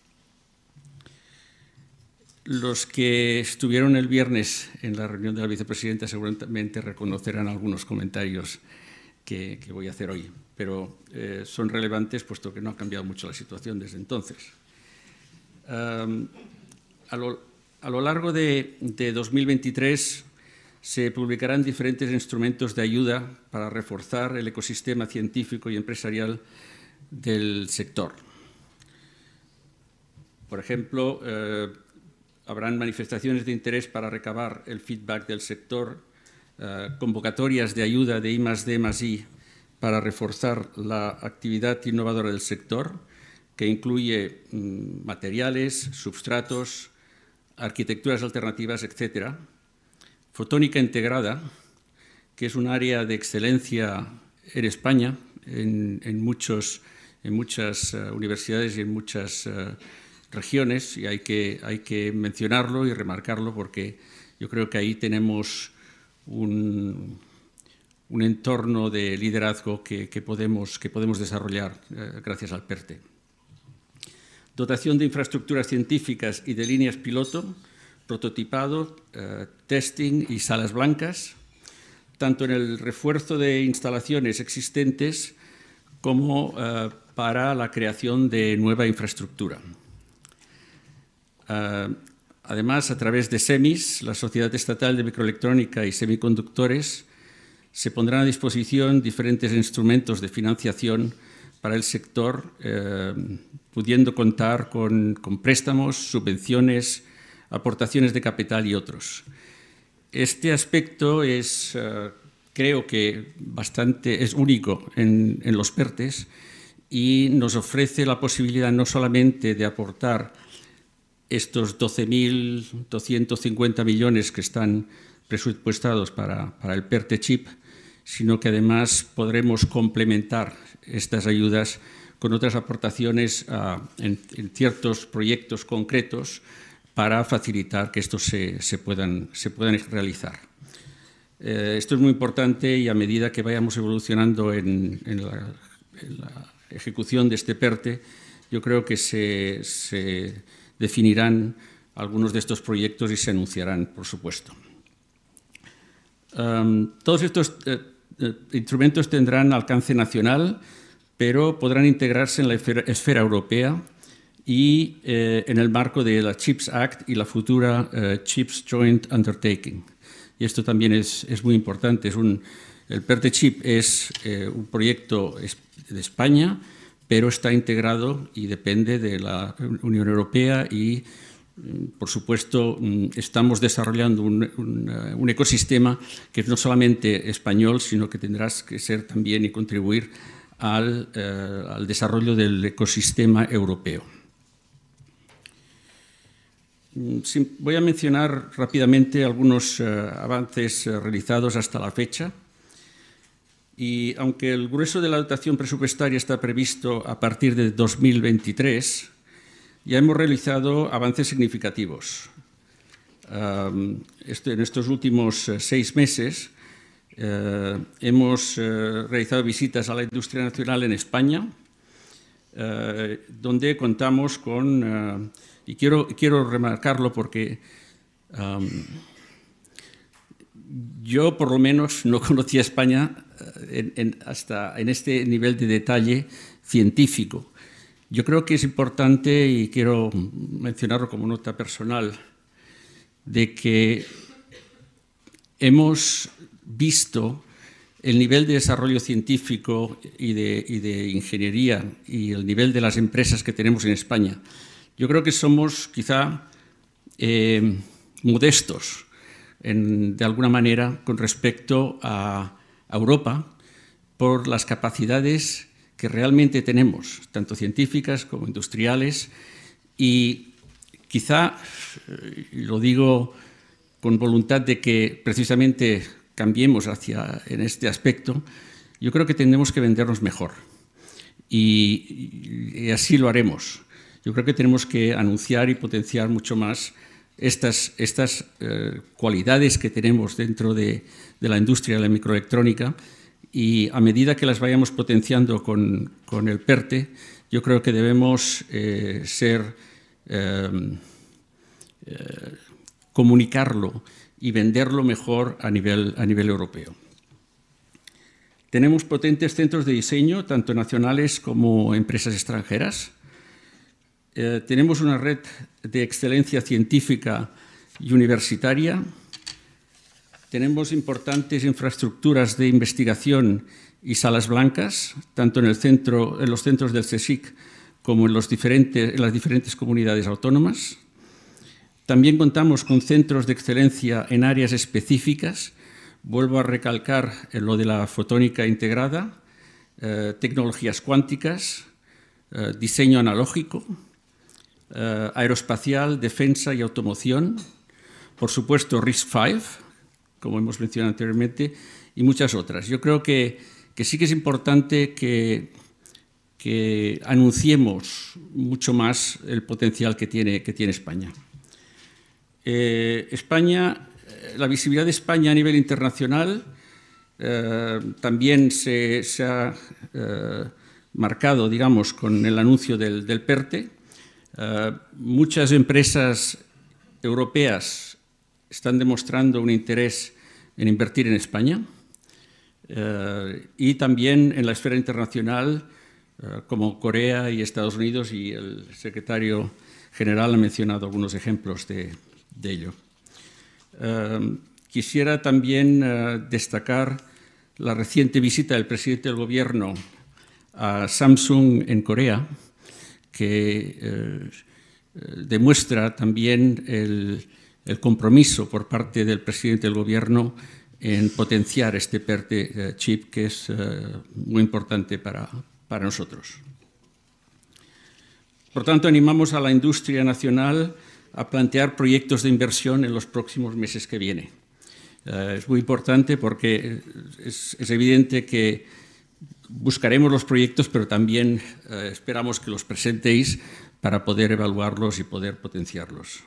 Los que estuvieron el viernes en la reunión de la vicepresidenta seguramente reconocerán algunos comentarios que, voy a hacer hoy, pero eh, son relevantes puesto que no ha cambiado mucho la situación desde entonces. A, lo, largo de, de 2023 se publicarán diferentes instrumentos de ayuda para reforzar el ecosistema científico y empresarial del sector. Por ejemplo, eh, habrán manifestaciones de interés para recabar el feedback del sector, eh, convocatorias de ayuda de I D I para reforzar la actividad innovadora del sector, que incluye mm, materiales, substratos, arquitecturas alternativas, etcétera. Fotónica integrada, que es un área de excelencia en España, en, muchos, en muchas uh, universidades y en muchas uh, regiones, y hay que, mencionarlo y remarcarlo porque yo creo que ahí tenemos un, entorno de liderazgo que, podemos, desarrollar uh, gracias al PERTE. Dotación de infraestructuras científicas y de líneas piloto, prototipado, eh, testing y salas blancas, tanto en el refuerzo de instalaciones existentes como eh, para la creación de nueva infraestructura. Eh, además, a través de SEMIS, la Sociedad Estatal de Microelectrónica y Semiconductores, se pondrán a disposición diferentes instrumentos de financiación para el sector, eh, pudiendo contar con, préstamos, subvenciones, aportaciones de capital y otros. Este aspecto es, uh, creo que, bastante, es único en, en los PERTES y nos ofrece la posibilidad no solamente de aportar estos 12.250 millones que están presupuestados para, para el PERTE chip, sino que además podremos complementar estas ayudas con otras aportaciones uh, en, en ciertos proyectos concretos para facilitar que estos se, se, puedan, se puedan realizar. esto es muy importante y a medida que vayamos evolucionando en, la, ejecución de este PERTE, yo creo que se, definirán algunos de estos proyectos y se anunciarán, por supuesto. todos estos instrumentos tendrán alcance nacional, pero podrán integrarse en la esfera, europea y eh, en el marco de la CHIPS Act y la futura eh, CHIPS Joint Undertaking. Y esto también es, muy importante. Es un, el PERTE Chip es eh, un proyecto de España, pero está integrado y depende de la Unión Europea y mm, por supuesto, mm, estamos desarrollando un, ecosistema que es no solamente español, sino que tendrás que ser también y contribuir eh, al, desarrollo del ecosistema europeo. Mm, voy a mencionar rápidamente algunos eh, avances eh, realizados hasta la fecha. Y aunque el grueso de la dotación presupuestaria está previsto a partir de 2023, ya hemos realizado avances significativos. Este, en estos últimos seis meses eh, hemos eh, realizado visitas a la industria nacional en España, eh, donde contamos con, y quiero, quiero remarcarlo porque yo por lo menos no conocía España hasta en este nivel de detalle científico. Yo creo que es importante, y quiero mencionarlo como nota personal, de que hemos visto el nivel de desarrollo científico y de, ingeniería y el nivel de las empresas que tenemos en España, yo creo que somos quizá eh, modestos de alguna manera con respecto a, Europa por las capacidades que realmente tenemos, tanto científicas como industriales, y quizá, eh, lo digo con voluntad de que precisamente cambiemos hacia, en este aspecto, yo creo que tendremos que vendernos mejor. Y, así lo haremos. Yo creo que tenemos que anunciar y potenciar mucho más estas, estas eh, cualidades que tenemos dentro de, la industria de la microelectrónica y a medida que las vayamos potenciando con, el PERTE, yo creo que debemos eh, ser, eh, comunicarlo y venderlo mejor a nivel, a nivel europeo. Tenemos potentes centros de diseño, tanto nacionales como empresas extranjeras. Eh, tenemos una red de excelencia científica y universitaria. Tenemos importantes infraestructuras de investigación y salas blancas, tanto en, los centros del CSIC como en, las diferentes comunidades autónomas. También contamos con centros de excelencia en áreas específicas. Vuelvo a recalcar lo de la fotónica integrada, eh, tecnologías cuánticas, eh, diseño analógico, eh, aeroespacial, defensa y automoción, por supuesto RISC-V, como hemos mencionado anteriormente, y muchas otras. Yo creo que, sí que es importante que, anunciemos mucho más el potencial que tiene, España. Eh, España, eh, la visibilidad de España a nivel internacional también se, ha marcado, digamos, con el anuncio del, PERTE. Muchas empresas europeas están demostrando un interés en invertir en España y también en la esfera internacional, como Corea y Estados Unidos, y el secretario general ha mencionado algunos ejemplos de, ello. Quisiera también eh, destacar la reciente visita del presidente del Gobierno a Samsung en Corea, que eh, demuestra también el, compromiso por parte del presidente del Gobierno en potenciar este PERTE eh, chip, que es muy importante para, para nosotros. Por tanto, animamos a la industria nacional a plantear proyectos de inversión en los próximos meses que vienen. Eh, es muy importante porque es, evidente que buscaremos los proyectos, pero también eh, esperamos que los presentéis para poder evaluarlos y poder potenciarlos.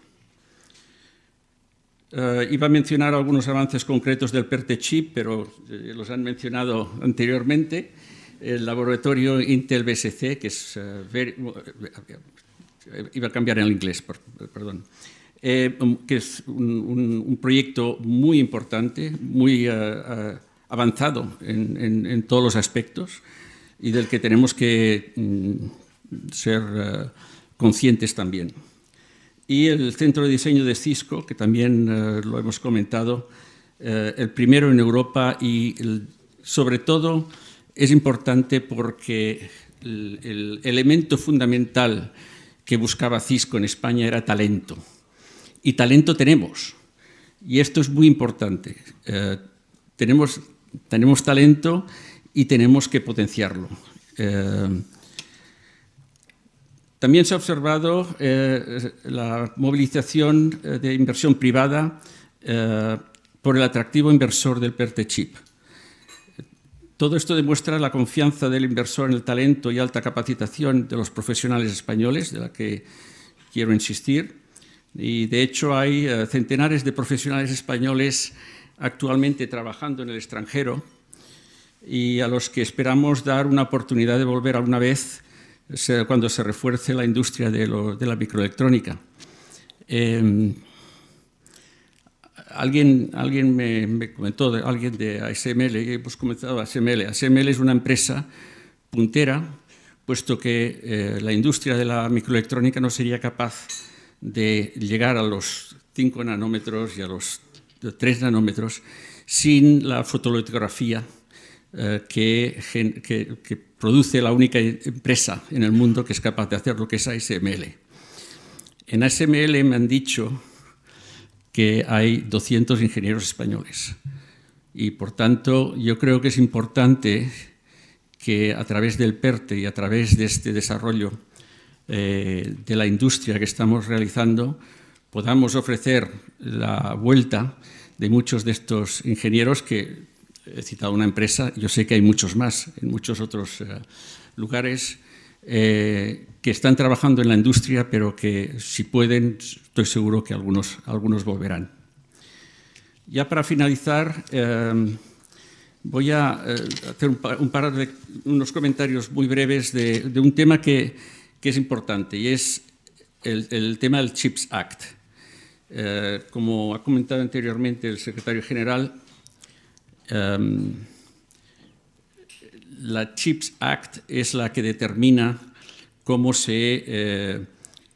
Eh, iba a mencionar algunos avances concretos del PERTE-CHIP, pero eh, los han mencionado anteriormente. El laboratorio Intel BSC, que es... Eh, iba a cambiar en el inglés, perdón. que es un, proyecto muy importante, muy avanzado en, todos los aspectos y del que tenemos que mm, ser conscientes también y el centro de diseño de Cisco, que también eh, lo hemos comentado, eh, el primero en Europa y sobre todo es importante porque el, elemento fundamental que buscaba Cisco en España era talento. Y talento tenemos. Y esto es muy importante. Eh, tenemos, tenemos talento y tenemos que potenciarlo. También se ha observado eh, la movilización eh, de inversión privada eh, por el atractivo inversor del PERTE-CHIP. Todo esto demuestra la confianza del inversor en el talento y alta capacitación de los profesionales españoles, de la que quiero insistir. Y de hecho hay centenares de profesionales españoles actualmente trabajando en el extranjero y a los que esperamos dar una oportunidad de volver alguna vez cuando se refuerce la industria de, la microelectrónica. Em, alguien alguien me, comentó, alguien de ASML, hemos comentado ASML. ASML es una empresa puntera, puesto que eh, la industria de la microelectrónica no sería capaz de llegar a los 5 nanómetros y a los 3 nanómetros sin la fotolitografía eh, que, que, produce la única empresa en el mundo que es capaz de hacer lo que es ASML. En ASML me han dicho que hay 200 ingenieros españoles y por tanto yo creo que es importante que a través del PERTE y a través de este desarrollo eh, de la industria que estamos realizando podamos ofrecer la vuelta de muchos de estos ingenieros que he citado una empresa, yo sé que hay muchos más en muchos otros eh, lugares eh, que están trabajando en la industria, pero que si pueden, estoy seguro que algunos, algunos volverán. Ya para finalizar, eh, voy a hacer un par, de unos comentarios muy breves de, un tema que, es importante y es el tema del CHIPS Act. Como ha comentado anteriormente el secretario general, Em, la CHIPS Act es la que determina cómo se eh,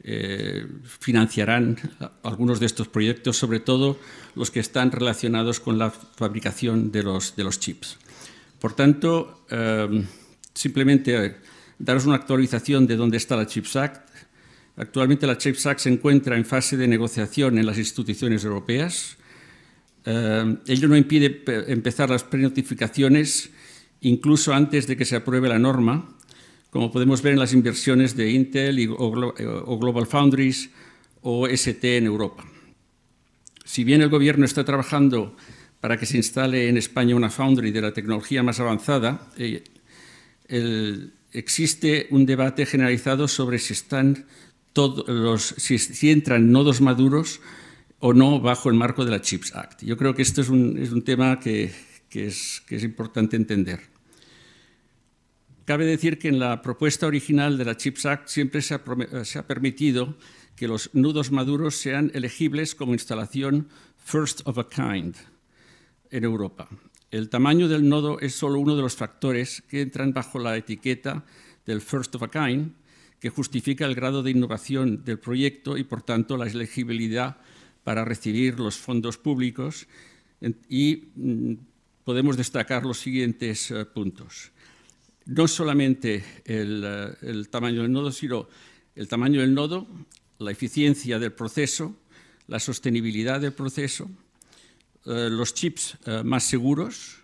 eh, financiarán algunos de estos proyectos, sobre todo los que están relacionados con la fabricación de los, de los chips. Por tanto, em, simplemente daros una actualización de dónde está la CHIPS Act. Actualmente la CHIPS Act se encuentra en fase de negociación en las instituciones europeas. Eh, ello no impide empezar las prenotificaciones incluso antes de que se apruebe la norma, como podemos ver en las inversiones de Intel y, o, Global Foundries o ST en Europa. Si bien el Gobierno está trabajando para que se instale en España una foundry de la tecnología más avanzada, eh, existe un debate generalizado sobre si, están todos los, si entran nodos maduros o no bajo el marco de la CHIPS Act. Yo creo que esto es un, tema que, es, importante entender. Cabe decir que en la propuesta original de la CHIPS Act siempre se ha, permitido que los nudos maduros sean elegibles como instalación first of a kind en Europa. El tamaño del nodo es solo uno de los factores que entran bajo la etiqueta del first of a kind, que justifica el grado de innovación del proyecto y, por tanto, la elegibilidad para recibir los fondos públicos y mm, podemos destacar los siguientes eh, puntos. No solamente eh, el, tamaño del nodo, sino el tamaño del nodo, la eficiencia del proceso, la sostenibilidad del proceso, eh, los chips más seguros,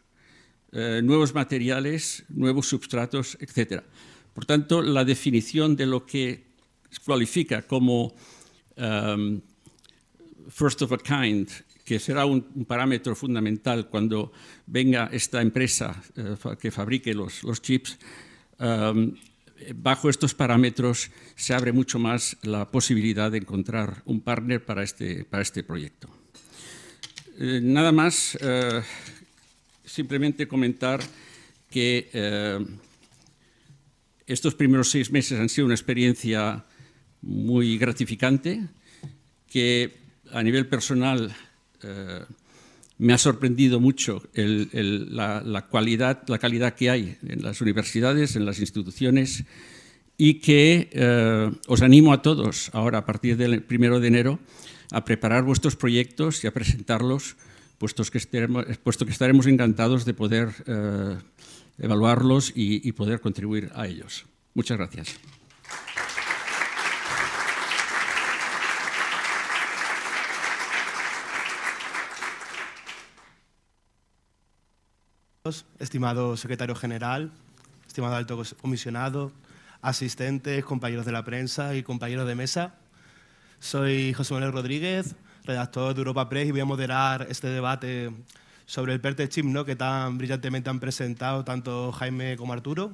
nuevos materiales, nuevos substratos, etc. Por tanto, la definición de lo que cualifica como em, first of a kind, que será un, parámetro fundamental cuando venga esta empresa eh, que fabrique los, chips, um, bajo estos parámetros se abre mucho más la posibilidad de encontrar un partner para este, para este proyecto. eh, nada más, eh, simplemente comentar que estos primeros seis meses han sido una experiencia muy gratificante, que a nivel personal me ha sorprendido mucho la, calidad que hay en las universidades, en las instituciones, y que eh, os animo a todos ahora, a partir del primero de enero, a preparar vuestros proyectos y a presentarlos, puesto que estaremos, puesto que estaremos encantados de poder eh, evaluarlos y poder contribuir a ellos. Muchas gracias. estimado secretario general, estimado alto comisionado, asistentes, compañeros de la prensa y compañeros de mesa. Soy José Manuel Rodríguez, redactor de Europa Press y voy a moderar este debate sobre el PERTE Chip ¿no? que tan brillantemente han presentado tanto Jaime como Arturo.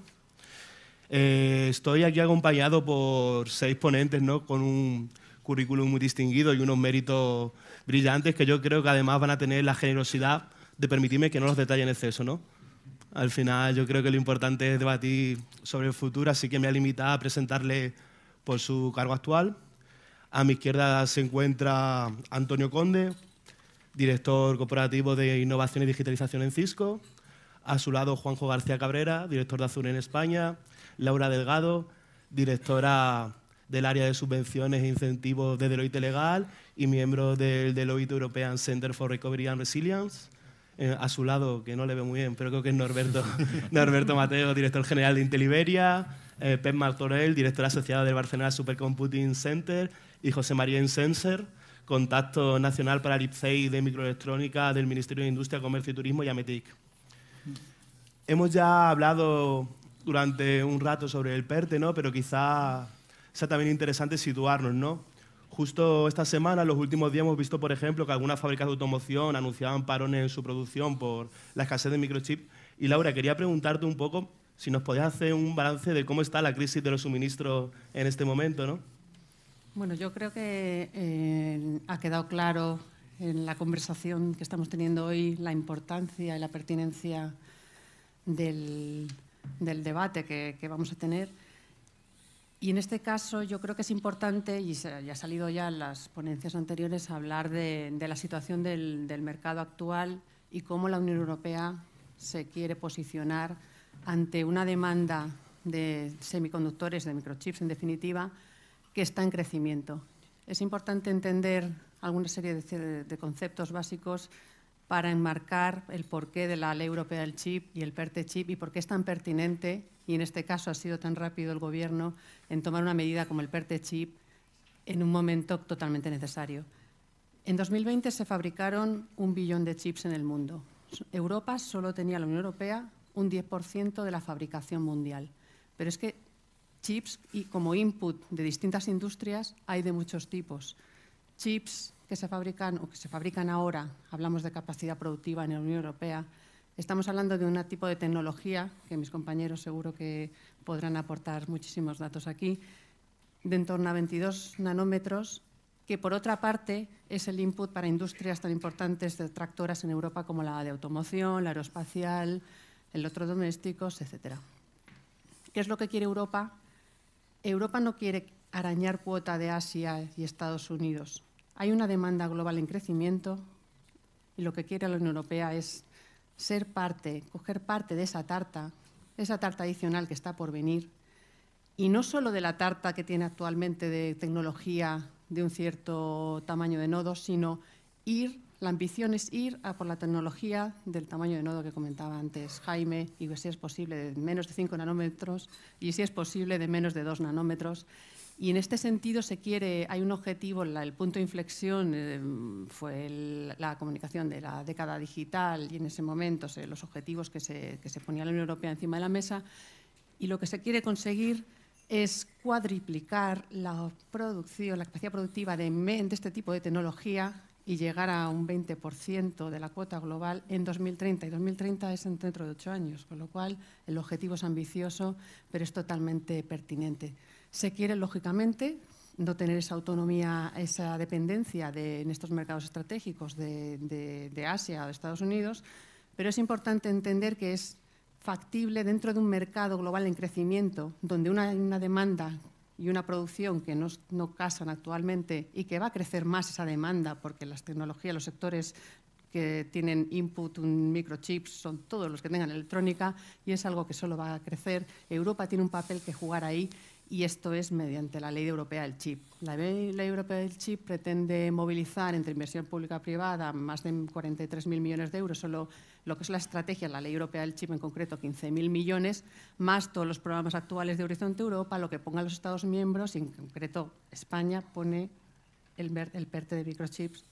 Eh, estoy aquí acompañado por seis ponentes ¿no? con un currículum muy distinguido y unos méritos brillantes que yo creo que además van a tener la generosidad de permitirme que no los detalle en exceso, ¿no? Al final yo creo que lo importante es debatir sobre el futuro, así que me he limitado a presentarle por su cargo actual. A mi izquierda se encuentra Antonio Conde, director corporativo de Innovación y Digitalización en Cisco. A su lado Juanjo García Cabrera, director de Azul en España. Laura Delgado, directora del área de subvenciones e incentivos de Deloitte Legal y miembro del Deloitte European Center for Recovery and Resilience. Eh, a su lado, que no le veo muy bien, pero creo que es Norberto, Norberto Mateo, director general de Inteliberia, eh, Pep Martorell, director asociado del Barcelona Supercomputing Center, y José María Insenser, contacto nacional para el IPCEI de microelectrónica del Ministerio de Industria, Comercio y Turismo y AMETIC. Hemos ya hablado durante un rato sobre el PERTE, ¿no? pero quizá sea también interesante situarnos. ¿no? Justo esta semana, los últimos días, hemos visto, por ejemplo, que algunas fábricas de automoción anunciaban parones en su producción por la escasez de microchips. Y Laura, quería preguntarte un poco si nos podías hacer un balance de cómo está la crisis de los suministros en este momento, ¿no? Bueno, yo creo que eh, ha quedado claro en la conversación que estamos teniendo hoy la importancia y la pertinencia del, debate que vamos a tener. Y en este caso yo creo que es importante, y ya ha salido ya las ponencias anteriores, hablar de, la situación del, mercado actual y cómo la Unión Europea se quiere posicionar ante una demanda de semiconductores, de microchips en definitiva, que está en crecimiento. Es importante entender alguna serie de, conceptos básicos para enmarcar el porqué de la ley europea del chip y el PERTE chip y por qué es tan pertinente y en este caso ha sido tan rápido el Gobierno en tomar una medida como el PERTE chip en un momento totalmente necesario. En 2020 se fabricaron un billón de chips en el mundo. Europa solo tenía, la Unión Europea, un 10% de la fabricación mundial. Pero es que chips y como input de distintas industrias hay de muchos tipos. Chips que se fabrican o que se fabrican ahora, hablamos de capacidad productiva en la Unión Europea, Estamos hablando de un tipo de tecnología, que mis compañeros seguro que podrán aportar muchísimos datos aquí, de en torno a 22 nanómetros, que por otra parte es el input para industrias tan importantes de tractoras en Europa como la de automoción, la aeroespacial, electrodomésticos, etc. ¿Qué es lo que quiere Europa? Europa no quiere arañar cuota de Asia y Estados Unidos. Hay una demanda global en crecimiento y lo que quiere la Unión Europea es ser parte, coger parte de esa tarta, esa tarta adicional que está por venir, y no solo de la tarta que tiene actualmente de tecnología de un cierto tamaño de nodos, sino ir, la ambición es ir a por la tecnología del tamaño de nodo que comentaba antes Jaime, y si es posible de menos de 5 nanómetros, y si es posible de menos de 2 nanómetros, y en este sentido se quiere, hay un objetivo, el punto de inflexión eh, fue la comunicación de la década digital y en ese momento los objetivos que se, que ponía la Unión Europea encima de la mesa y lo que se quiere conseguir es cuadriplicar la producción, la capacidad productiva de, de este tipo de tecnología y llegar a un 20% de la cuota global en 2030. Y 2030 es dentro de ocho años, con lo cual el objetivo es ambicioso, pero es totalmente pertinente. Se quiere, lógicamente, no tener esa autonomía, esa dependencia de, en estos mercados estratégicos de, de Asia o de Estados Unidos, pero es importante entender que es factible dentro de un mercado global en crecimiento, donde una demanda y una producción que no, no, casan actualmente y que va a crecer más esa demanda porque las tecnologías, los sectores que tienen input, un microchip, son todos los que tengan electrónica y es algo que solo va a crecer. Europa tiene un papel que jugar ahí y esto es mediante la Ley Europea del Chip. La Ley Europea del Chip pretende movilizar entre inversión pública-privada más de 43.000 millones de euros, solo lo que es la estrategia, la Ley Europea del Chip en concreto 15.000 millones, más todos los programas actuales de Horizonte Europa, lo que pongan los Estados miembros, y en concreto España pone el, el PERTE de microchips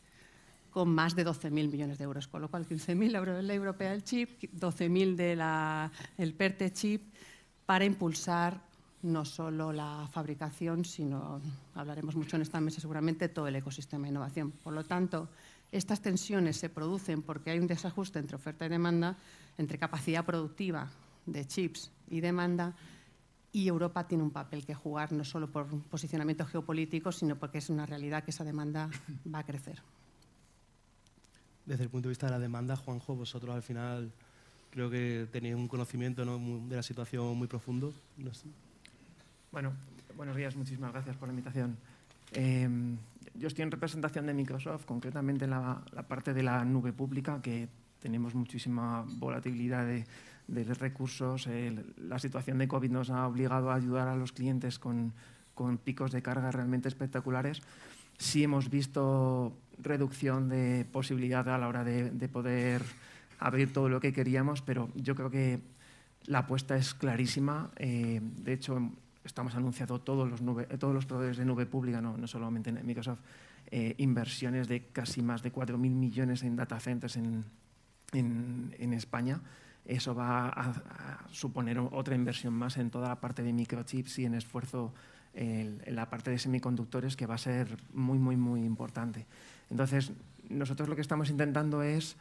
con más de 12.000 millones de euros, con lo cual 15.000 euros de la Ley Europea del Chip, 12.000 del PERTE Chip, para impulsar no solo la fabricación, sino, hablaremos mucho en esta mesa seguramente, todo el ecosistema de innovación. Por lo tanto, estas tensiones se producen porque hay un desajuste entre oferta y demanda, entre capacidad productiva de chips y demanda, y Europa tiene un papel que jugar no solo por un posicionamiento geopolítico, sino porque es una realidad que esa demanda va a crecer. Desde el punto de vista de la demanda, Juanjo, vosotros al final creo que tenéis un conocimiento de la situación muy profundo. Bueno, buenos días, muchísimas gracias por la invitación. Em, yo estoy en representación de Microsoft, concretamente en la, parte de la nube pública, que tenemos muchísima volatilidad de, recursos. la situación de COVID nos ha obligado a ayudar a los clientes con, picos de carga realmente espectaculares. Sí hemos visto reducción de posibilidad a la hora de, de poder abrir todo lo que queríamos, pero yo creo que la apuesta es clarísima. Eh, de hecho, estamos anunciando todos los, nube, todos los proveedores de nube pública, no, no solamente en Microsoft, eh, inversiones de casi más de 4.000 millones en data centers en, en, España. Eso va a, suponer otra inversión más en toda la parte de microchips y en esfuerzo en, en la parte de semiconductores que va a ser muy, muy, muy importante. Entonces, nosotros lo que estamos intentando es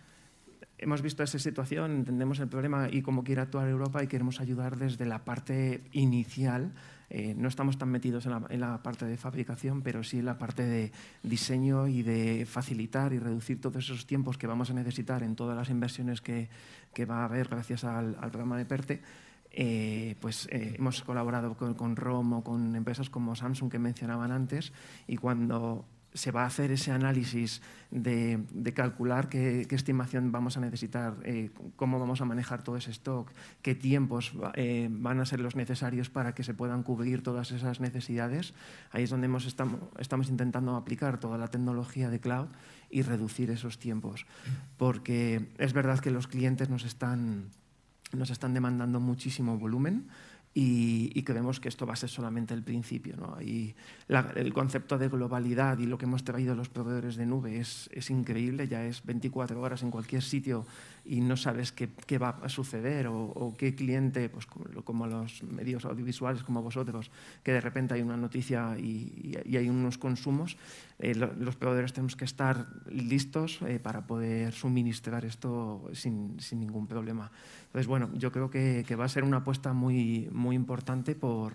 hemos visto esa situación, entendemos el problema y cómo quiere actuar Europa y queremos ayudar desde la parte inicial. Eh, no estamos tan metidos en la, parte de fabricación, pero sí en la parte de diseño y de facilitar y reducir todos esos tiempos que vamos a necesitar en todas las inversiones que, va a haber gracias al, programa de PERTE. Eh, pues eh, hemos colaborado con, con ROM o con empresas como Samsung que mencionaban antes y cuando se va a hacer ese análisis de, calcular qué, estimación vamos a necesitar, eh, cómo vamos a manejar todo ese stock, qué tiempos eh, van a ser los necesarios para que se puedan cubrir todas esas necesidades. Ahí es donde estamos, estamos intentando aplicar toda la tecnología de cloud y reducir esos tiempos. Porque es verdad que los clientes nos están, nos están demandando muchísimo volumen, y, creemos que esto va a ser solamente el principio. ¿no? Y el concepto de globalidad y lo que hemos traído los proveedores de nube es, es, increíble, ya es 24 horas en cualquier sitio y no sabes qué, qué va a suceder o, qué cliente, pues como, los medios audiovisuales como vosotros, que de repente hay una noticia y, y hay unos consumos, eh, los proveedores tenemos que estar listos eh, para poder suministrar esto sin, sin ningún problema. Entonces, bueno, yo creo que, va a ser una apuesta muy, muy importante por,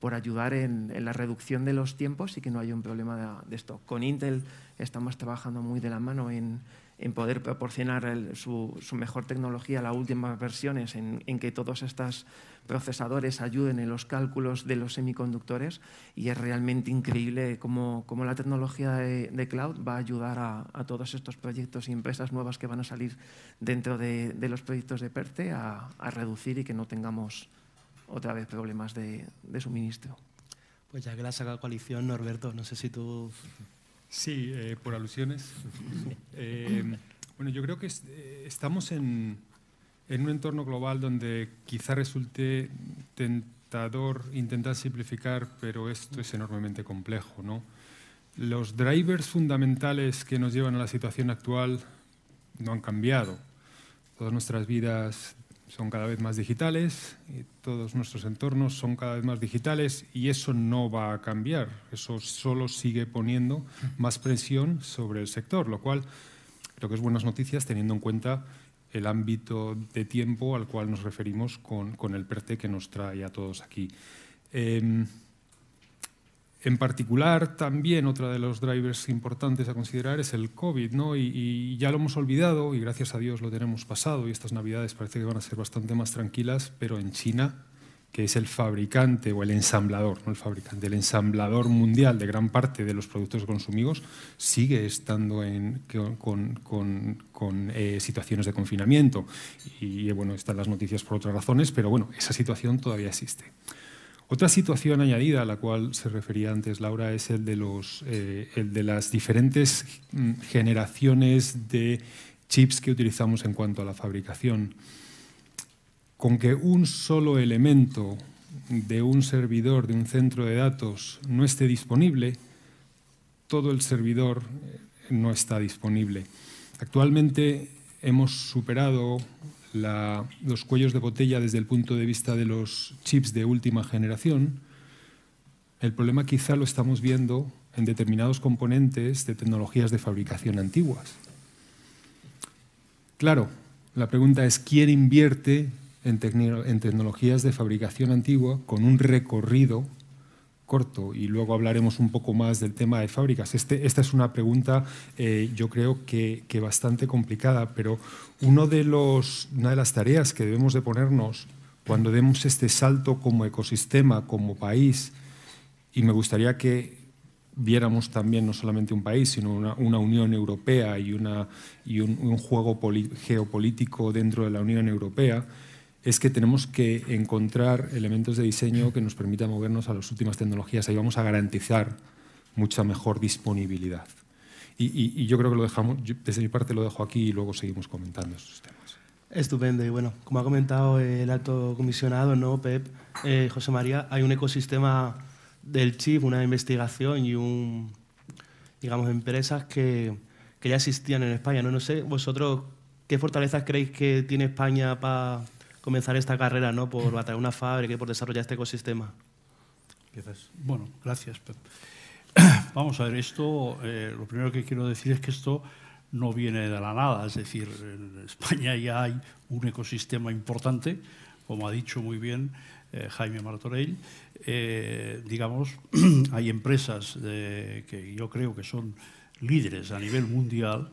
por ayudar en, en, la reducción de los tiempos y que no haya un problema de, de esto. Con Intel estamos trabajando muy de la mano en, en poder proporcionar su, su, mejor tecnología, las últimas versiones, en, en, que todos estos procesadores ayuden en los cálculos de los semiconductores y es realmente increíble cómo, cómo la tecnología de, de, cloud va a ayudar a, a, todos estos proyectos y empresas nuevas que van a salir dentro de, de los proyectos de PERTE a, a, reducir y que no tengamos otra vez problemas de, de suministro. Pues ya que la saca coalición, Norberto, no sé si tú Sí, eh, por alusiones. Eh, bueno, yo creo que eh, estamos en, un entorno global donde quizá resulte tentador intentar simplificar, pero esto es enormemente complejo. ¿no? Los drivers fundamentales que nos llevan a la situación actual no han cambiado. Todas nuestras vidas son cada vez más digitales, y todos nuestros entornos son cada vez más digitales y eso no va a cambiar, eso solo sigue poniendo más presión sobre el sector, lo cual creo que es buenas noticias teniendo en cuenta el ámbito de tiempo al cual nos referimos con, con el PERTE que nos trae a todos aquí. Em, En particular, también otro de los drivers importantes a considerar es el COVID, ¿no? Y, ya lo hemos olvidado y gracias a Dios lo tenemos pasado y estas navidades parece que van a ser bastante más tranquilas, pero en China, que es el fabricante o el ensamblador, no el fabricante, el ensamblador mundial de gran parte de los productos consumidos, sigue estando en, con, con, eh, situaciones de confinamiento. Y bueno, están las noticias por otras razones, pero bueno, esa situación todavía existe. Otra situación añadida a la cual se refería antes Laura es el de, los, eh, el de las diferentes mm, generaciones de chips que utilizamos en cuanto a la fabricación. Con que un solo elemento de un servidor, de un centro de datos, no esté disponible, todo el servidor eh, no está disponible. Actualmente hemos superado los cuellos de botella desde el punto de vista de los chips de última generación, el problema quizá lo estamos viendo en determinados componentes de tecnologías de fabricación antiguas. Claro, la pregunta es, ¿quién invierte en, en tecnologías de fabricación antigua con un recorrido y luego hablaremos un poco más del tema de fábricas. Este, esta es una pregunta, eh, yo creo que, bastante complicada, pero uno de los, una de las tareas que debemos de ponernos cuando demos este salto como ecosistema, como país, y me gustaría que viéramos también no solamente un país, sino una, Unión Europea y, un juego geopolítico dentro de la Unión Europea, es que tenemos que encontrar elementos de diseño que nos permitan movernos a las últimas tecnologías. Ahí vamos a garantizar mucha mejor disponibilidad. Y, yo creo que lo dejamos, desde mi parte lo dejo aquí y luego seguimos comentando estos temas. Estupendo. Y bueno, como ha comentado el alto comisionado, ¿no, Pep? Eh, José María, hay un ecosistema del chip, una investigación y un, digamos, empresas que, que ya existían en España. No, no sé, vosotros, ¿qué fortalezas creéis que tiene España para comenzar esta carrera ¿no? por atraer una fábrica y por desarrollar este ecosistema? Bueno, gracias. Vamos a ver, esto, eh, lo primero que quiero decir es que esto no viene de la nada, es decir, en España ya hay un ecosistema importante, como ha dicho muy bien eh, Jaime Martorell, eh, digamos, hay empresas que yo creo que son líderes a nivel mundial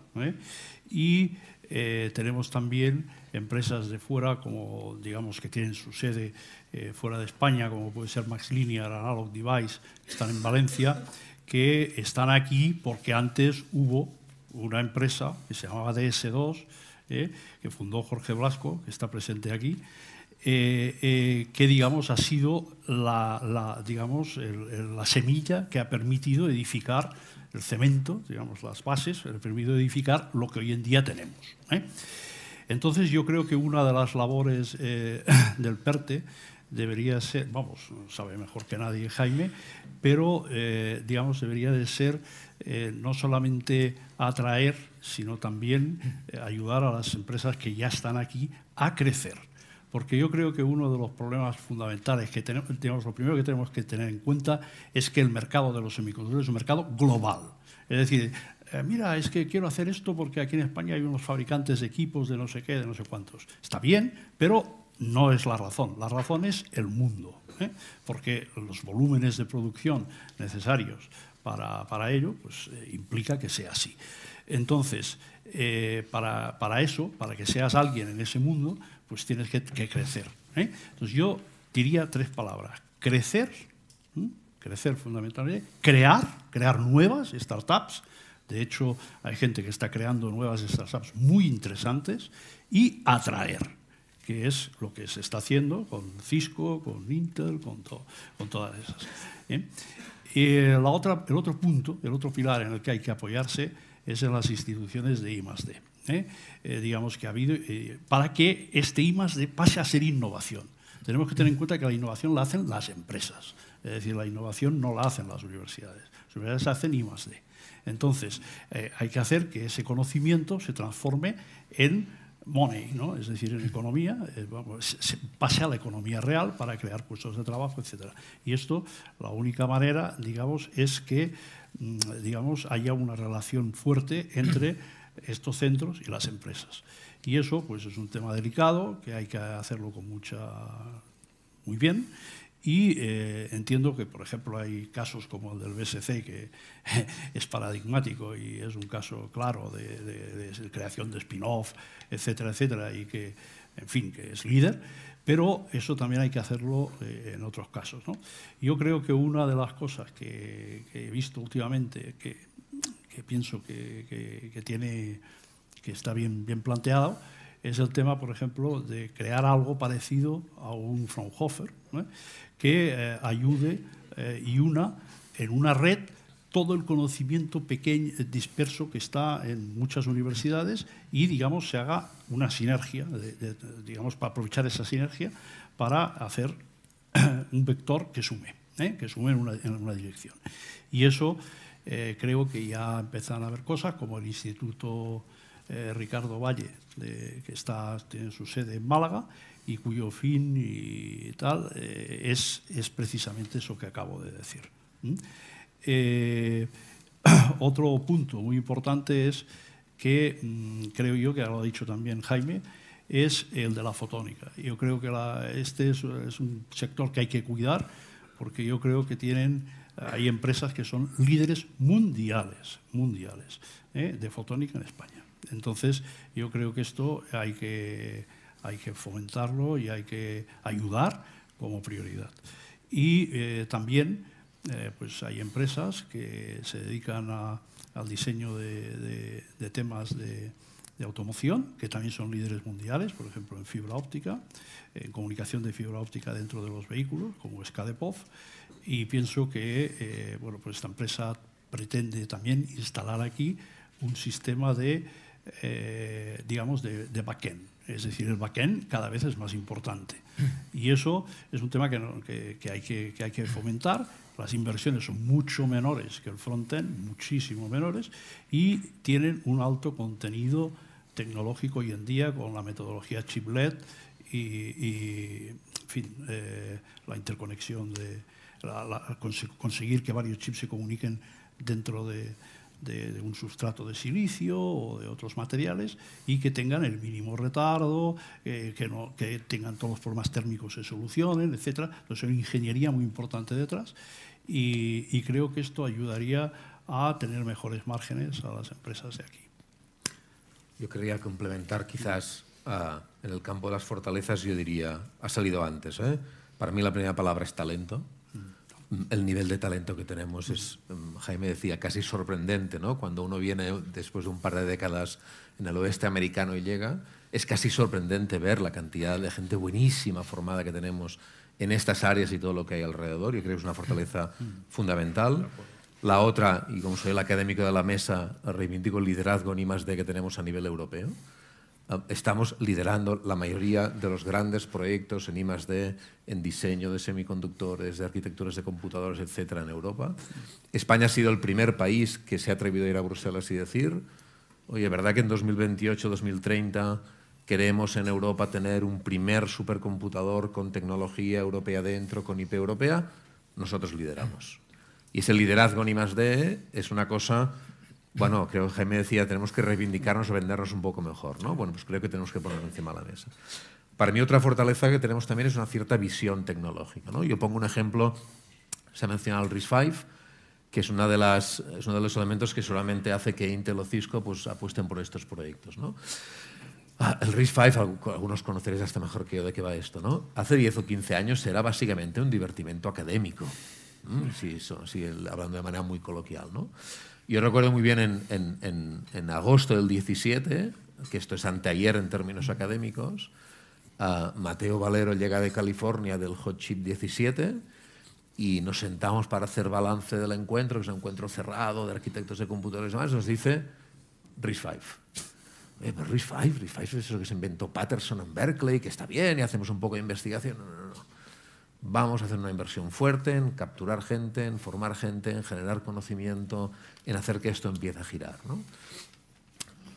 y tenemos también empresas de fuera, como digamos que tienen su sede eh, fuera de España, como puede ser Max Linear, Analog Device, están en Valencia, que están aquí porque antes hubo una empresa que se llamaba DS2, eh, que fundó Jorge Blasco, que está presente aquí, eh, que digamos ha sido la, digamos, la semilla que ha permitido edificar el cemento, digamos las bases, ha permitido edificar lo que hoy en día tenemos. Entonces yo creo que una de las labores eh, del PERTE debería ser, vamos, sabe mejor que nadie Jaime, pero eh, digamos debería de ser eh, no solamente atraer, sino también ayudar a las empresas que ya están aquí a crecer. Porque yo creo que uno de los problemas fundamentales que tenemos, digamos, lo primero que tenemos que tener en cuenta es que el mercado de los semiconductores es un mercado global. Es decir, eh, mira, es que quiero hacer esto porque aquí en España hay unos fabricantes de equipos de no sé qué, de no sé cuántos. Está bien, pero no es la razón. La razón es el mundo, ¿eh? porque los volúmenes de producción necesarios para, para ello pues, eh, implica que sea así. Entonces, para, para, eso, para que seas alguien en ese mundo, pues tienes que, crecer. Entonces yo diría tres palabras. Crecer, crecer fundamentalmente, crear, crear nuevas startups, de hecho, hay gente que está creando nuevas startups muy interesantes y atraer, que es lo que se está haciendo con Cisco, con Intel, con, todas esas. ¿eh? Y la otra, el otro punto, el otro pilar en el que hay que apoyarse es en las instituciones de I+.D. ¿eh? Eh, digamos que ha habido, para que este I+.D. pase a ser innovación. Tenemos que tener en cuenta que la innovación la hacen las empresas, es decir, la innovación no la hacen las universidades, las universidades hacen I+.D. Entonces, eh, hay que hacer que ese conocimiento se transforme en money, ¿no? es decir, en economía, eh, se pase a la economía real para crear puestos de trabajo, etc. Y esto, la única manera, digamos, es que mm, digamos, haya una relación fuerte entre estos centros y las empresas. Y eso pues, es un tema delicado, que hay que hacerlo con mucha, muy bien, Y eh, entiendo que, por ejemplo, hay casos como el del BSC, que es paradigmático y es un caso claro de, creación de spin-off, etcétera, etcétera, y que, en fin, que es líder, pero eso también hay que hacerlo eh, en otros casos. ¿no? Yo creo que una de las cosas que, he visto últimamente, que, pienso que, tiene, que está bien, bien planteado, es el tema, por ejemplo, de crear algo parecido a un Fraunhofer, que eh, ayude eh, y una en una red todo el conocimiento pequeño, disperso que está en muchas universidades y, digamos, se haga una sinergia, digamos, para aprovechar esa sinergia para hacer un vector que sume, ¿eh? que sume en una, dirección. Y eso creo que ya empiezan a haber cosas como el Instituto eh, Ricardo Valle, que está, tiene su sede en Málaga y cuyo fin y tal eh, es, es, precisamente eso que acabo de decir. Eh, otro punto muy importante es que mm, creo yo, que lo ha dicho también Jaime, es el de la fotónica. Yo creo que este es, un sector que hay que cuidar porque yo creo que tienen, hay empresas que son líderes mundiales, mundiales de fotónica en España. Entonces, yo creo que esto hay que, hay que fomentarlo y hay que ayudar como prioridad. Y eh, también eh, pues hay empresas que se dedican al diseño de, temas de, automoción, que también son líderes mundiales, por ejemplo en fibra óptica, en comunicación de fibra óptica dentro de los vehículos, como SCADEPOV, y pienso que eh, bueno, pues esta empresa pretende también instalar aquí un sistema de digamos, de backend. Es decir, el backend cada vez es más importante. Y eso es un tema que, que, hay, que, hay que fomentar. Las inversiones son mucho menores que el frontend, muchísimo menores, y tienen un alto contenido tecnológico hoy en día con la metodología chiplet y, en fin, eh, la interconexión de conseguir que varios chips se comuniquen dentro de, de, un sustrato de silicio o de otros materiales y que tengan el mínimo retardo, eh, que, no, que tengan todos los problemas térmicos se solucionen, etc. Entonces hay ingeniería muy importante detrás y, creo que esto ayudaría a tener mejores márgenes a las empresas de aquí. Yo querría complementar quizás ah, en el campo de las fortalezas, yo diría, ha salido antes. ¿eh? Para mí la primera palabra es talento el nivel de talento que tenemos es, mm, Jaime decía, casi sorprendente, ¿no? Cuando uno viene después de un par de décadas en el oeste americano y llega, es casi sorprendente ver la cantidad de gente buenísima formada que tenemos en estas áreas y todo lo que hay alrededor. Yo creo que es una fortaleza fundamental. La otra, y como soy el académico de la mesa, reivindico el liderazgo ni más de que tenemos a nivel europeo. Ah, estamos liderando la mayoría de los grandes proyectos en I+D, en diseño de semiconductores, de arquitecturas de computadores, etcétera, en Europa. España ha sido el primer país que se ha atrevido a ir a Bruselas y decir, oye, ¿verdad que en 2028-2030 queremos en Europa tener un primer supercomputador con tecnología europea dentro, con IP europea? Nosotros lideramos. Y ese liderazgo en I+D es una cosa bueno, creo que Jaime decía, tenemos que reivindicarnos o vendernos un poco mejor, ¿no? Bueno, pues creo que tenemos que ponerlo encima de la mesa. Para mí otra fortaleza que tenemos también es una cierta visión tecnológica, ¿no? Yo pongo un ejemplo, se ha mencionado el RISC-V, que es, una de las, es uno de los elementos que solamente hace que Intel o Cisco pues, apuesten por estos proyectos, ¿no? Ah, el RISC-V, algunos conoceréis hasta mejor que yo de qué va esto, ¿no? Hace 10 o 15 años era básicamente un divertimento académico, si, si, hablando de manera muy coloquial, ¿no? Yo recuerdo muy bien en, agosto del 17, que esto es anteayer en términos académicos, Mateo Valero llega de California del Hot Chip 17 y nos sentamos para hacer balance del encuentro, que es un encuentro cerrado de arquitectos de computadores y demás, nos dice RISC-V. Eh, RISC-V, RISC-V es eso que se inventó Patterson en Berkeley, que está bien y hacemos un poco de investigación. No, no, no vamos a hacer una inversión fuerte en capturar gente, en formar gente, en generar conocimiento, en hacer que esto empiece a girar.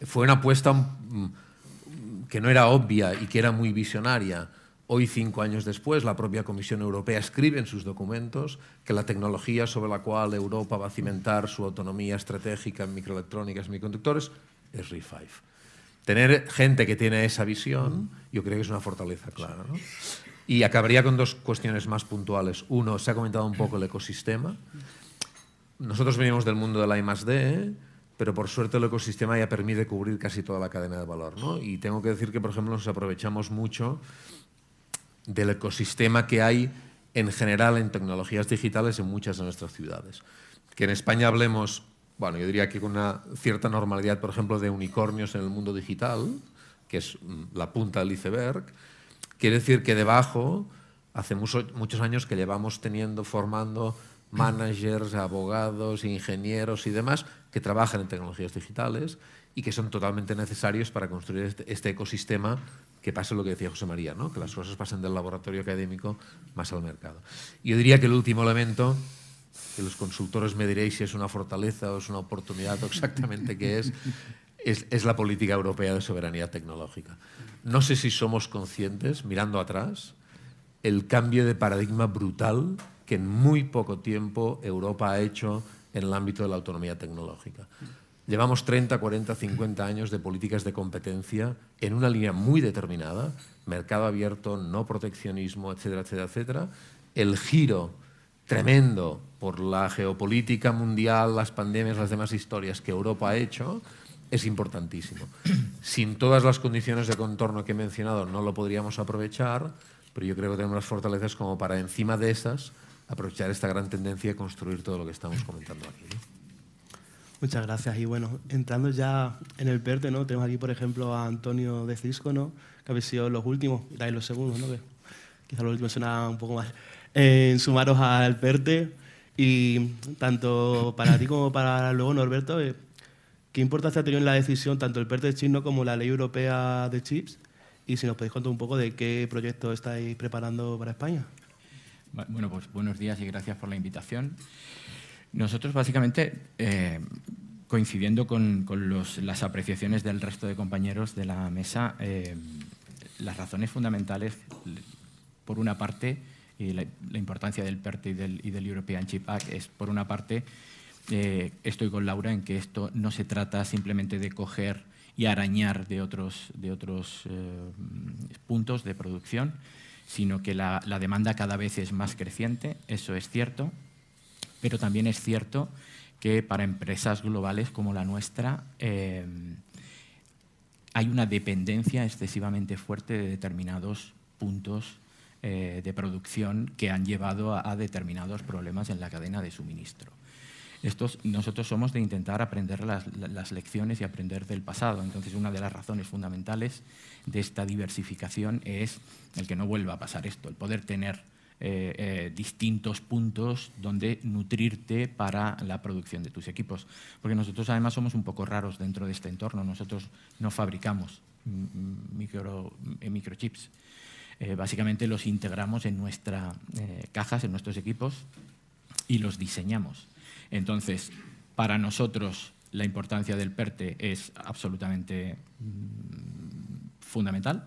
Fue una apuesta mm, que no era obvia y que era muy visionaria. Hoy, cinco años después, la propia Comisión Europea escribe en sus documentos que la tecnología sobre la cual Europa va a cimentar su autonomía estratégica en microelectrónicas y semiconductores es RISC-V. Tener gente que tiene esa visión, yo creo que es una fortaleza clara. Y acabaría con dos cuestiones más puntuales. Uno, se ha comentado un poco el ecosistema. Nosotros venimos del mundo de la I+D, pero por suerte el ecosistema ya permite cubrir casi toda la cadena de valor. ¿no? Y tengo que decir que, por ejemplo, nos aprovechamos mucho del ecosistema que hay en general en tecnologías digitales en muchas de nuestras ciudades. Que en España hablemos, bueno, yo diría que con una cierta normalidad, por ejemplo, de unicornios en el mundo digital, que es mm, la punta del iceberg, quiere decir que debajo, hace muchos años que llevamos teniendo, formando managers, abogados, ingenieros y demás que trabajan en tecnologías digitales y que son totalmente necesarios para construir este, este ecosistema que pase lo que decía José María, ¿no? que las cosas pasen del laboratorio académico más al mercado. Yo diría que el último elemento, que los consultores me diréis si es una fortaleza o es una oportunidad o exactamente qué es, es, la política europea de soberanía tecnológica. No sé si somos conscientes, mirando atrás, el cambio de paradigma brutal que en muy poco tiempo Europa ha hecho en el ámbito de la autonomía tecnológica. Llevamos 30, 40, 50 años de políticas de competencia en una línea muy determinada, mercado abierto, no proteccionismo, etcétera, etcétera, etcétera. El giro tremendo por la geopolítica mundial, las pandemias, las demás historias que Europa ha hecho, es importantísimo. Sin todas las condiciones de contorno que he mencionado no lo podríamos aprovechar, pero yo creo que tenemos las fortalezas como para encima de esas aprovechar esta gran tendencia y construir todo lo que estamos comentando aquí. Muchas gracias. Y bueno, entrando ya en el PERTE, ¿no? tenemos aquí, por ejemplo, a Antonio de Cisco, ¿no? que habéis sido los últimos, y los segundos, ¿no? que quizá los últimos suena un poco más, en sumaros al PERTE. Y tanto para ti como para luego Norberto, eh, ¿qué importancia ha tenido en la decisión tanto el PERTE de Chino como la Ley Europea de Chips? Y si nos podéis contar un poco de qué proyecto estáis preparando para España. Bueno, pues buenos días y gracias por la invitación. Nosotros básicamente, eh, coincidiendo con, las apreciaciones del resto de compañeros de la mesa, eh, las razones fundamentales, por una parte, y la, importancia del PERTE y del, European Chip Act es, por una parte, eh, estoy con Laura en que esto no se trata simplemente de coger y arañar de otros, de otros puntos de producción, sino que la, demanda cada vez es más creciente, eso es cierto, pero también es cierto que para empresas globales como la nuestra eh, hay una dependencia excesivamente fuerte de determinados puntos eh, de producción que han llevado a determinados problemas en la cadena de suministro nosotros somos de intentar aprender las, lecciones y aprender del pasado. Entonces, una de las razones fundamentales de esta diversificación es el que no vuelva a pasar esto, el poder tener eh, eh, distintos puntos donde nutrirte para la producción de tus equipos. Porque nosotros además somos un poco raros dentro de este entorno. Nosotros no fabricamos micro, eh, microchips. básicamente los integramos en nuestras cajas, en nuestros equipos y los diseñamos. Entonces, para nosotros la importancia del PERTE es absolutamente mm, fundamental,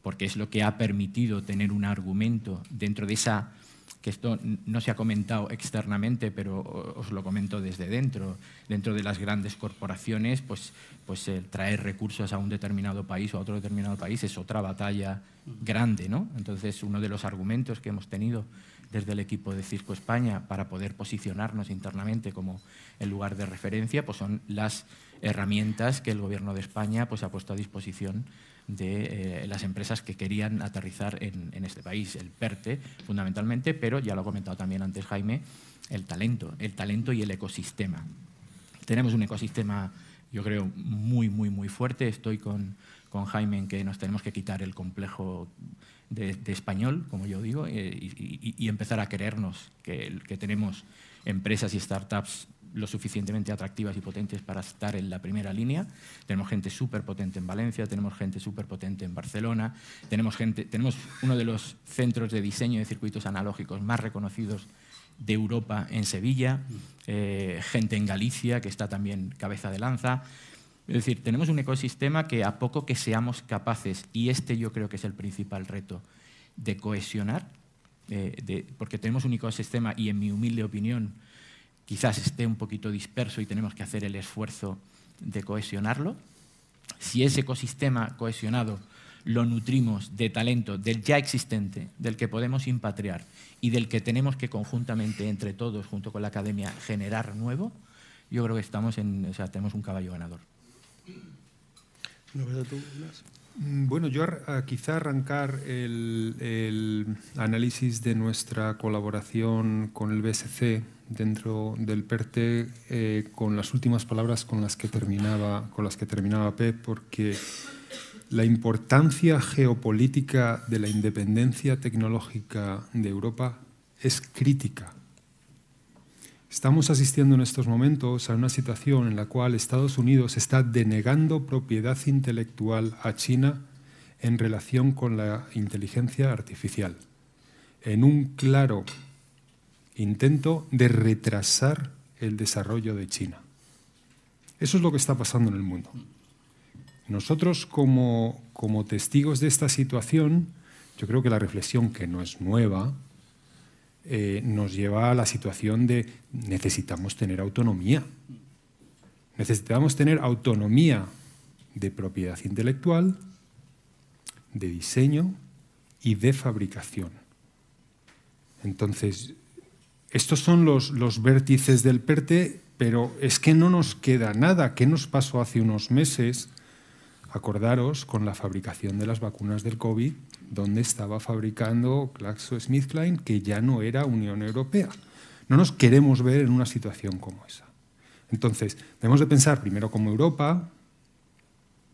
porque es lo que ha permitido tener un argumento dentro de esa que esto no se ha comentado externamente, pero os lo comento desde dentro. Dentro de las grandes corporaciones, pues, pues el traer recursos a un determinado país o a otro determinado país es otra batalla grande. ¿no? Entonces, uno de los argumentos que hemos tenido desde el equipo de Cisco España para poder posicionarnos internamente como el lugar de referencia, pues son las herramientas que el Gobierno de España pues, ha puesto a disposición de eh, las empresas que querían aterrizar en, este país. El PERTE, fundamentalmente, pero ya lo ha comentado también antes Jaime, el talento, el talento y el ecosistema. Tenemos un ecosistema, yo creo, muy, muy, muy fuerte. Estoy con, con Jaime en que nos tenemos que quitar el complejo de, español, como yo digo, eh, y, empezar a creernos que, tenemos empresas y startups lo suficientemente atractivas y potentes para estar en la primera línea. Tenemos gente súper potente en Valencia, tenemos gente súper potente en Barcelona, tenemos, gente, tenemos uno de los centros de diseño de circuitos analógicos más reconocidos de Europa en Sevilla, eh, gente en Galicia que está también cabeza de lanza. Es decir, tenemos un ecosistema que a poco que seamos capaces, y este yo creo que es el principal reto, de cohesionar, eh, porque tenemos un ecosistema y en mi humilde opinión quizás esté un poquito disperso y tenemos que hacer el esfuerzo de cohesionarlo. Si ese ecosistema cohesionado lo nutrimos de talento del ya existente, del que podemos impatriar y del que tenemos que conjuntamente, entre todos, junto con la academia, generar nuevo, yo creo que estamos en, o sea, tenemos un caballo ganador. Mm, bueno, yo quizá arrancar el, análisis de nuestra colaboración con el BSC dentro del PERTE eh, con las últimas palabras con las que terminaba, con las que terminaba Pep, porque la importancia geopolítica de la independencia tecnológica de Europa es crítica. Estamos asistiendo en estos momentos a una situación en la cual Estados Unidos está denegando propiedad intelectual a China en relación con la inteligencia artificial, en un claro intento de retrasar el desarrollo de China. Eso es lo que está pasando en el mundo. Nosotros como, como testigos de esta situación, yo creo que la reflexión, que no es nueva, eh, nos lleva a la situación de necesitamos tener autonomía. Necesitamos tener autonomía de propiedad intelectual, de diseño y de fabricación. Entonces, estos son los, los vértices del PERTE, pero es que no nos queda nada. ¿Qué nos pasó hace unos meses? Acordaros con la fabricación de las vacunas del COVID, donde estaba fabricando GlaxoSmithKline, que ya no era Unión Europea. No nos queremos ver en una situación como esa. Entonces, debemos de pensar primero como Europa,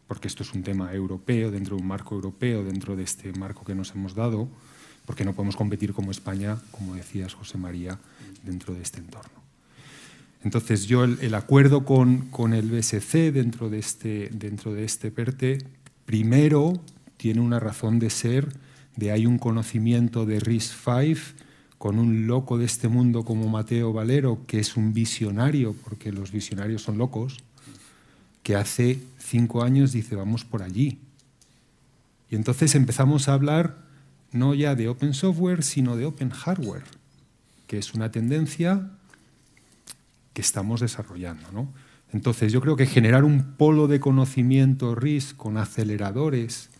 porque esto es un tema europeo, dentro de un marco europeo, dentro de este marco que nos hemos dado, porque no podemos competir como España, como decías, José María, dentro de este entorno. Entonces yo el, acuerdo con, con, el BSC dentro de, este, dentro de este PERTE, primero tiene una razón de ser, de hay un conocimiento de RIS-5 con un loco de este mundo como Mateo Valero, que es un visionario, porque los visionarios son locos, que hace cinco años dice vamos por allí. Y entonces empezamos a hablar no ya de open software, sino de open hardware, que es una tendencia que estamos desarrollando. ¿no? Entonces, yo creo que generar un polo de conocimiento RIS con aceleradores,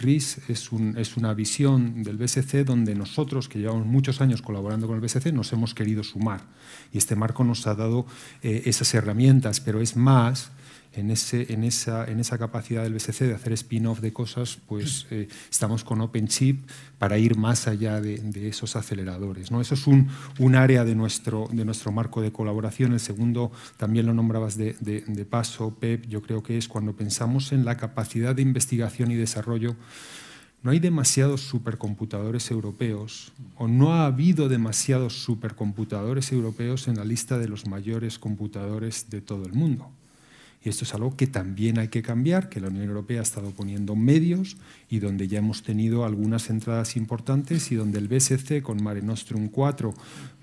RIS es, un, es, una visión del BSC donde nosotros, que llevamos muchos años colaborando con el BSC, nos hemos querido sumar. Y este marco nos ha dado eh, esas herramientas, pero es más en, ese, en, esa, en esa capacidad del BSC de hacer spin-off de cosas, pues eh, estamos con OpenChip para ir más allá de, esos aceleradores. ¿no? Eso es un, un, área de nuestro, de nuestro marco de colaboración. El segundo, también lo nombrabas de, de paso, Pep, yo creo que es cuando pensamos en la capacidad de investigación y desarrollo no hay demasiados supercomputadores europeos o no ha habido demasiados supercomputadores europeos en la lista de los mayores computadores de todo el mundo. Y esto es algo que también hay que cambiar, que la Unión Europea ha estado poniendo medios y donde ya hemos tenido algunas entradas importantes y donde el BSC con Mare Nostrum 4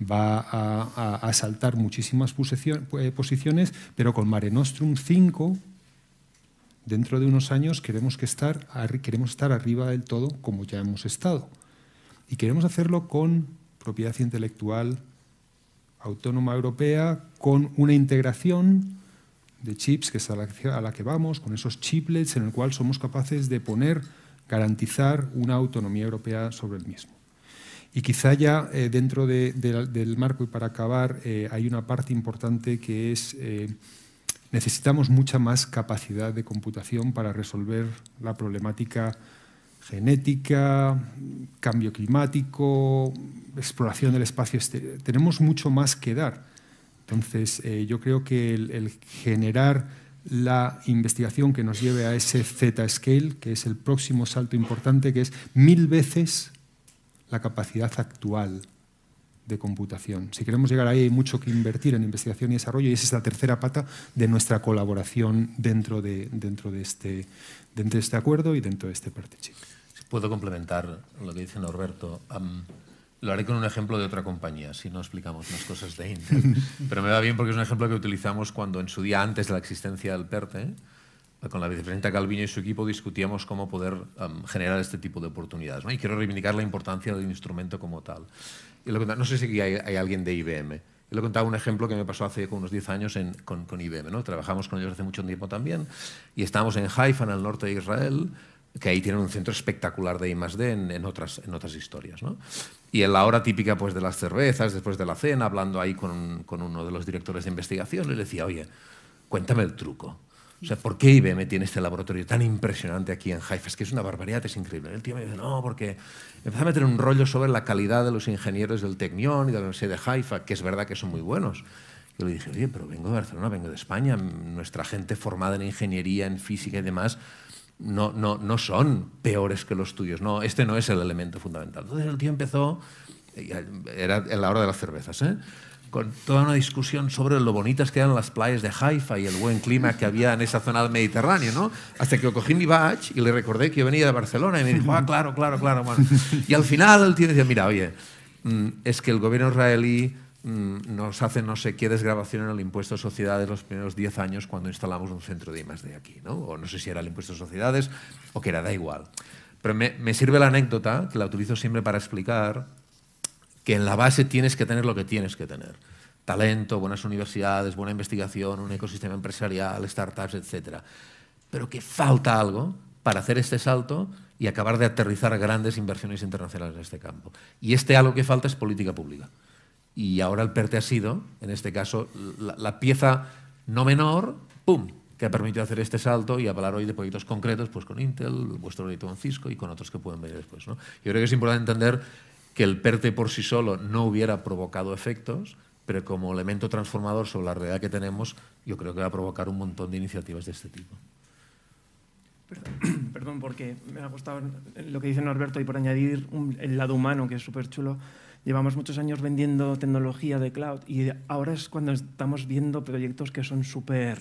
va a, saltar muchísimas eh, posiciones, pero con Mare Nostrum 5 dentro de unos años queremos, que estar, queremos estar arriba del todo como ya hemos estado. Y queremos hacerlo con propiedad intelectual autónoma europea, con una integración de chips, que es a la, que vamos, con esos chiplets en el cual somos capaces de poner, garantizar una autonomía europea sobre el mismo. Y quizá ya eh, dentro del marco y para acabar eh, hay una parte importante que es eh, necesitamos mucha más capacidad de computación para resolver la problemática genética, cambio climático, exploración del espacio. Tenemos mucho más que dar entonces, eh, yo creo que el, generar la investigación que nos lleve a ese Z-scale, que es el próximo salto importante, que es mil veces la capacidad actual de computación. Si queremos llegar ahí, hay mucho que invertir en investigación y desarrollo, y esa es la tercera pata de nuestra colaboración dentro de, dentro de, este, dentro de este acuerdo y dentro de este partnership. puedo complementar lo que dice Norberto. Lo haré con un ejemplo de otra compañía, si no explicamos más cosas de Intel. Pero me va bien porque es un ejemplo que utilizamos cuando en su día antes de la existencia del PERTE, con la vicepresidenta Calviño y su equipo discutíamos cómo poder generar este tipo de oportunidades. Y quiero reivindicar la importancia del instrumento como tal. Y lo, no sé si hay, hay, alguien de IBM. Yo le contaba un ejemplo que me pasó hace unos 10 años con, con, IBM. ¿no? Trabajamos con ellos hace mucho tiempo también y estábamos en Haifa, en el norte de Israel, que ahí tienen un centro espectacular de I+.D. En, en, otras, en otras historias. ¿no? Y en la hora típica pues, de las cervezas, después de la cena, hablando ahí con, con uno de los directores de investigación, le decía, oye, cuéntame el truco. O sea, ¿por qué IBM tiene este laboratorio tan impresionante aquí en Haifa? Es que es una barbaridad, es increíble. El tío me dice, no, porque empezó a meter un rollo sobre la calidad de los ingenieros del Tecnión y de la Universidad de Haifa, que es verdad que son muy buenos. Yo le dije, oye, pero vengo de Barcelona, vengo de España, nuestra gente formada en ingeniería, en física y demás, no, no, no son peores que los tuyos. No, este no es el elemento fundamental. Entonces el tío empezó, era en la hora de las cervezas, ¿eh? con toda una discusión sobre lo bonitas que eran las playas de Haifa y el buen clima que había en esa zona del Mediterráneo, ¿no? Hasta que cogí mi badge y le recordé que yo venía de Barcelona y me dijo, ah, claro, claro, claro. Bueno. Y al final el tío decía, mira, oye, mm, es que el gobierno israelí nos hace no sé qué desgrabación en el impuesto de sociedades los primeros 10 años cuando instalamos un centro de I+.D. aquí, ¿no? O no sé si era el impuesto de sociedades o que era, da igual. Pero me, me sirve la anécdota, que la utilizo siempre para explicar que en la base tienes que tener lo que tienes que tener. Talento, buenas universidades, buena investigación, un ecosistema empresarial, startups, etc. Pero que falta algo para hacer este salto y acabar de aterrizar grandes inversiones internacionales en este campo. Y este algo que falta es política pública. Y ahora el PERTE ha sido, en este caso, la, pieza no menor, ¡pum!, que ha permitido hacer este salto y hablar hoy de proyectos concretos pues con Intel, vuestro proyecto con Cisco y con otros que pueden venir después. ¿no? Yo creo que es importante entender que el PERTE por sí solo no hubiera provocado efectos, pero como elemento transformador sobre la realidad que tenemos, yo creo que va a provocar un montón de iniciativas de este tipo. Perdón, porque me ha gustado lo que dice Norberto y por añadir el lado humano, que es súper chulo. Llevamos muchos años vendiendo tecnología de cloud y ahora es cuando estamos viendo proyectos que son súper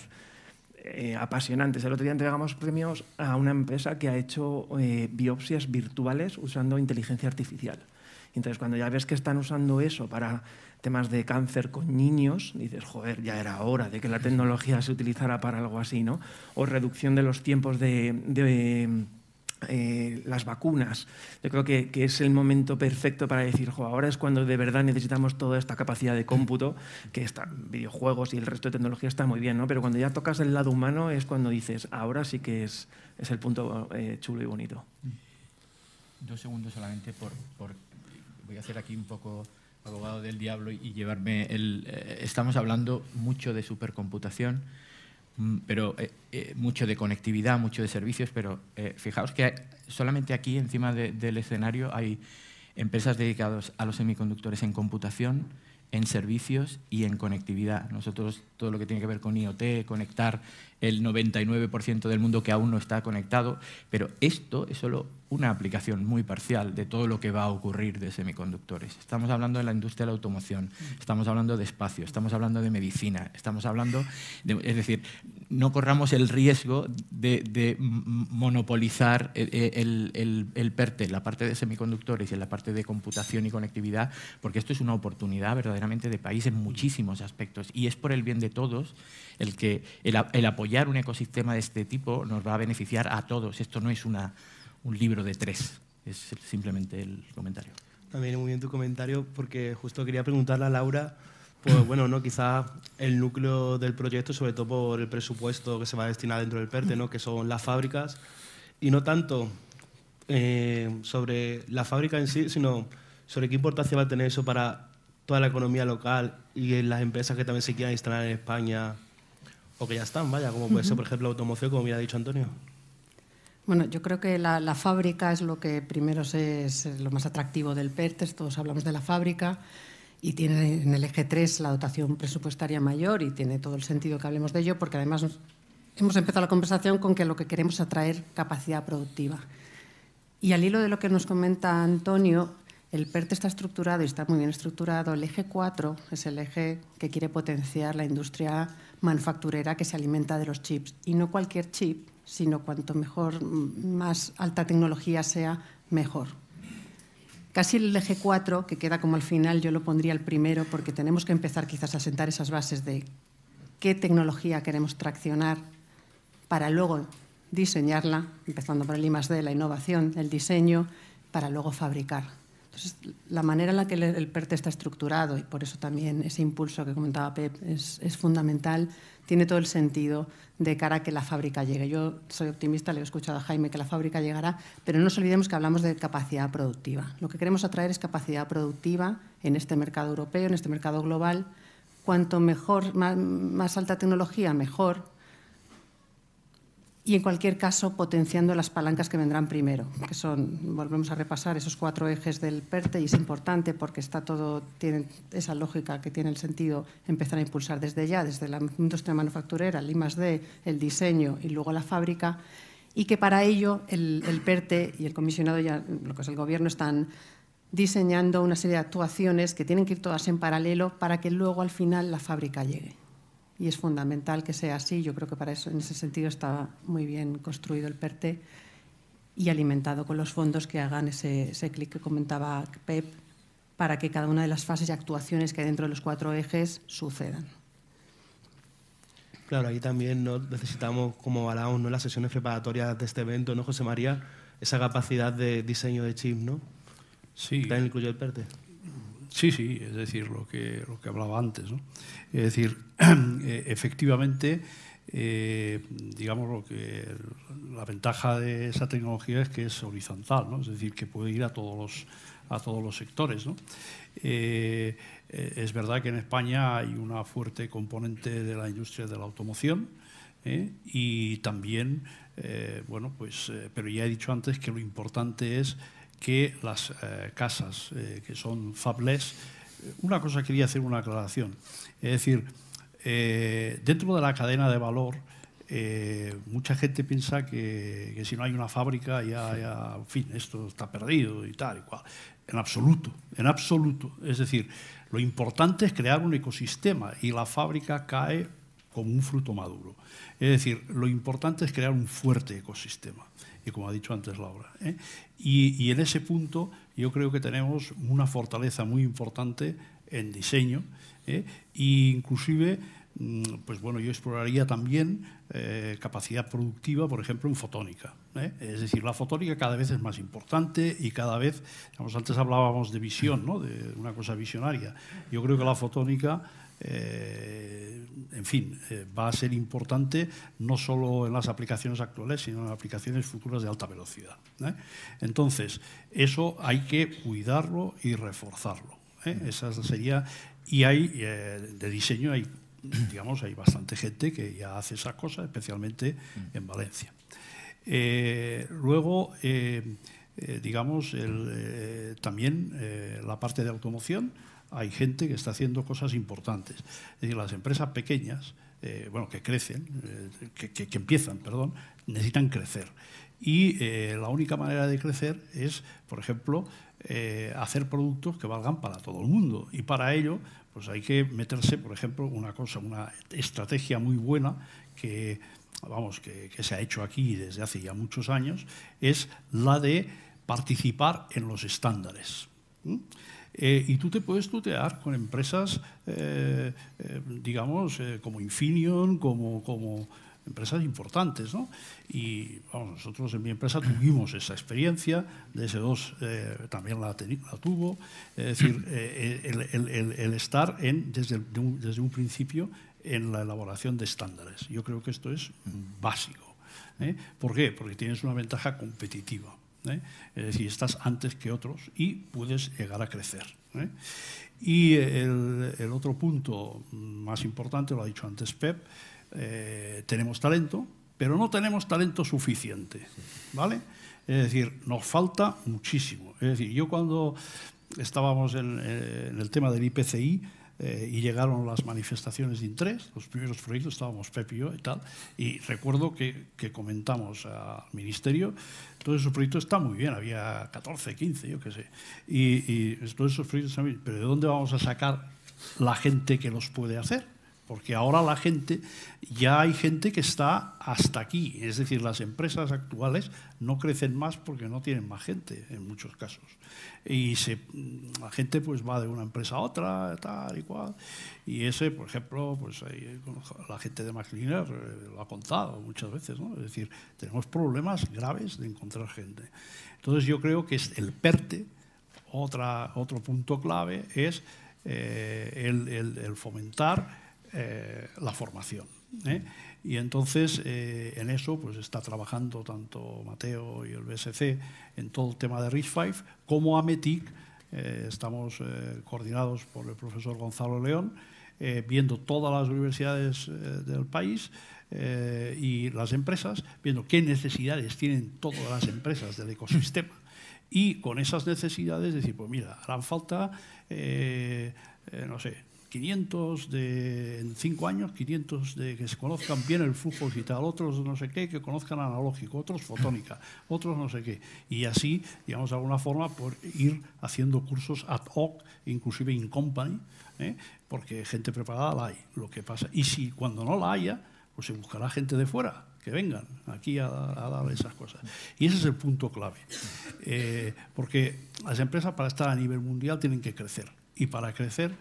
eh, apasionantes. El otro día entregamos premios a una empresa que ha hecho eh, biopsias virtuales usando inteligencia artificial. Entonces, cuando ya ves que están usando eso para temas de cáncer con niños, dices, joder, ya era hora de que la tecnología se utilizara para algo así, ¿no? O reducción de los tiempos de, eh, las vacunas. Yo creo que, es el momento perfecto para decir, jo, ahora es cuando de verdad necesitamos toda esta capacidad de cómputo, que está, videojuegos y el resto de tecnología está muy bien, ¿no? Pero cuando ya tocas el lado humano es cuando dices, ahora sí que es, es el punto eh, chulo y bonito. Dos segundos solamente por, por voy a hacer aquí un poco abogado del diablo y llevarme el... Eh, estamos hablando mucho de supercomputación, pero eh, eh, mucho de conectividad, mucho de servicios, pero fijaos que solamente aquí encima del escenario hay empresas dedicadas a los semiconductores en computación, en servicios y en conectividad. Nosotros todo lo que tiene que ver con IoT, conectar el 99% del mundo que aún no está conectado, pero esto es solo una aplicación muy parcial de todo lo que va a ocurrir de semiconductores. Estamos hablando de la industria de la automoción, estamos hablando de espacio, estamos hablando de medicina, estamos hablando, de, es decir, no corramos el riesgo de, monopolizar el, el, el, PERTE, la parte de semiconductores y la parte de computación y conectividad, porque esto es una oportunidad verdaderamente de país en muchísimos aspectos y es por el bien de todos el que el, apoyar un ecosistema de este tipo nos va a beneficiar a todos. Esto no es una, un libro de tres, es simplemente el comentario. También muy bien tu comentario porque justo quería preguntarle a Laura, pues bueno, no, quizá el núcleo del proyecto, sobre todo por el presupuesto que se va a destinar dentro del PERTE, ¿no? que son las fábricas, y no tanto eh, sobre la fábrica en sí, sino sobre qué importancia va a tener eso para toda la economía local y las empresas que también se quieran instalar en España o que ya están, vaya, como puede ser, por ejemplo, la automoción, como ha dicho Antonio. Bueno, yo creo que la, fábrica es lo que primero es, lo más atractivo del PERTES, todos hablamos de la fábrica y tiene en el eje 3 la dotación presupuestaria mayor y tiene todo el sentido que hablemos de ello porque además hemos empezado la conversación con que lo que queremos es atraer capacidad productiva. Y al hilo de lo que nos comenta Antonio, el PERTE está estructurado y está muy bien estructurado. El eje 4 es el eje que quiere potenciar la industria manufacturera que se alimenta de los chips. Y no cualquier chip, sino cuanto mejor, más alta tecnología sea, mejor. Casi el eje 4, que queda como al final, yo lo pondría el primero, porque tenemos que empezar quizás a sentar esas bases de qué tecnología queremos traccionar para luego diseñarla, empezando por el I+.D., la innovación, el diseño, para luego fabricar. Entonces, la manera en la que el PERTE está estructurado, y por eso también ese impulso que comentaba Pep es, fundamental, tiene todo el sentido de cara a que la fábrica llegue. Yo soy optimista, le he escuchado a Jaime que la fábrica llegará, pero no nos olvidemos que hablamos de capacidad productiva. Lo que queremos atraer es capacidad productiva en este mercado europeo, en este mercado global. Cuanto mejor, más alta tecnología, mejor, y en cualquier caso potenciando las palancas que vendrán primero, que son, volvemos a repasar esos cuatro ejes del PERTE y es importante porque está todo, tiene esa lógica que tiene el sentido empezar a impulsar desde ya, desde la industria manufacturera, el I+D, el diseño y luego la fábrica, y que para ello el, PERTE y el comisionado, ya, lo que es el gobierno, están diseñando una serie de actuaciones que tienen que ir todas en paralelo para que luego al final la fábrica llegue y es fundamental que sea así. Yo creo que para eso, en ese sentido, está muy bien construido el PERTE y alimentado con los fondos que hagan ese, ese clic que comentaba Pep para que cada una de las fases y actuaciones que hay dentro de los cuatro ejes sucedan. Claro, ahí también ¿no? necesitamos, como hablamos ¿no? en las sesiones preparatorias de este evento, ¿no, José María? Esa capacidad de diseño de chip, ¿no? Sí. También incluye el PERTE. Sí, sí, es decir, lo que, lo que hablaba antes. Es decir, eh, efectivamente, eh, digamos, lo que, la ventaja de esa tecnología es que es horizontal, es decir, que puede ir a todos los, a todos los sectores. Eh, es verdad que en España hay una fuerte componente de la industria de la automoción y también, bueno, pues, pero ya he dicho antes que lo importante es que las eh, casas eh, que son fabless, una cosa quería hacer una aclaración, es decir, eh, dentro de la cadena de valor, mucha gente piensa que, que, si no hay una fábrica ya, ya, en fin, esto está perdido y tal y cual. En absoluto, en absoluto. Es decir, lo importante es crear un ecosistema y la fábrica cae como un fruto maduro. Es decir, lo importante es crear un fuerte ecosistema y como ha dicho antes Laura. ¿eh? Y, y, en ese punto yo creo que tenemos una fortaleza muy importante en diseño ¿eh? e inclusive mm, pues bueno, yo exploraría también eh, capacidad productiva, por ejemplo, en fotónica. ¿eh? Es decir, la fotónica cada vez es más importante y cada vez, digamos, antes hablábamos de visión, ¿no? de una cosa visionaria. Yo creo que la fotónica eh, en fin, eh, va a ser importante no solo en las aplicaciones actuales, sino en aplicaciones futuras de alta velocidad. ¿eh? Entonces, eso hay que cuidarlo y reforzarlo. Esa sería, y hay de diseño hay, digamos, hay bastante gente que ya hace esa cosa, especialmente en Valencia. luego, digamos, el, también la parte de automoción hay gente que está haciendo cosas importantes. Es decir, las empresas pequeñas, eh, bueno, que crecen, eh, que, empiezan, perdón, necesitan crecer. Y eh, la única manera de crecer es, por ejemplo, hacer productos que valgan para todo el mundo. Y para ello, pues hay que meterse, por ejemplo, una cosa, una estrategia muy buena que, vamos, que, que se ha hecho aquí desde hace ya muchos años, es la de participar en los estándares. Eh, y tú te puedes tutear con empresas, eh, eh, digamos, como Infineon, como, como empresas importantes. ¿no? Y vamos, nosotros en mi empresa tuvimos esa experiencia, DS2 también la, la, tuvo, es decir, el, el, el, estar en, desde, un, desde un principio en la elaboración de estándares. Yo creo que esto es básico. ¿Por qué? Porque tienes una ventaja competitiva. ¿Eh? es decir, estás antes que otros y puedes llegar a crecer. ¿eh? Y el, el, otro punto más importante, lo ha dicho antes Pep, eh, tenemos talento, pero no tenemos talento suficiente, ¿vale? Es decir, nos falta muchísimo. Es decir, yo cuando estábamos en, en el tema del IPCI, eh, y llegaron las manifestaciones de interés, los primeros proyectos, estábamos Pep y yo y tal, y recuerdo que, que comentamos al ministerio, todos esos proyectos están muy bien, había 14, 15, yo qué sé, y, todos esos proyectos bien, pero ¿de dónde vamos a sacar la gente que los puede hacer? Porque ahora la gente, ya hay gente que está hasta aquí, es decir, las empresas actuales no crecen más porque no tienen más gente en muchos casos. Y la gente pues va de una empresa a otra, tal y cual. Y ese, por ejemplo, pues la gente de McLeaner eh, lo ha contado muchas veces, ¿no? Es decir, tenemos problemas graves de encontrar gente. Entonces yo creo que es el PERTE otra, otro punto clave es el, fomentar la formación. Y entonces en eso pues está trabajando tanto Mateo y el BSC en todo el tema de RIS5 como AMETIC. estamos coordinados por el profesor Gonzalo León, viendo todas las universidades del país eh, y las empresas, viendo qué necesidades tienen todas las empresas del ecosistema. Y con esas necesidades decir, pues mira, harán falta, eh, eh, no sé, 500 de, en cinco años, 500 de que se conozcan bien el flujo digital, otros no sé qué, que conozcan analógico, otros fotónica, otros no sé qué. Y así, digamos, de alguna forma, por ir haciendo cursos ad hoc, inclusive in company, porque gente preparada la hay. Lo que pasa, y si cuando no la haya, pues se buscará gente de fuera que vengan aquí a, dar esas cosas. Y ese es el punto clave. Eh, porque las empresas para estar a nivel mundial tienen que crecer. Y para crecer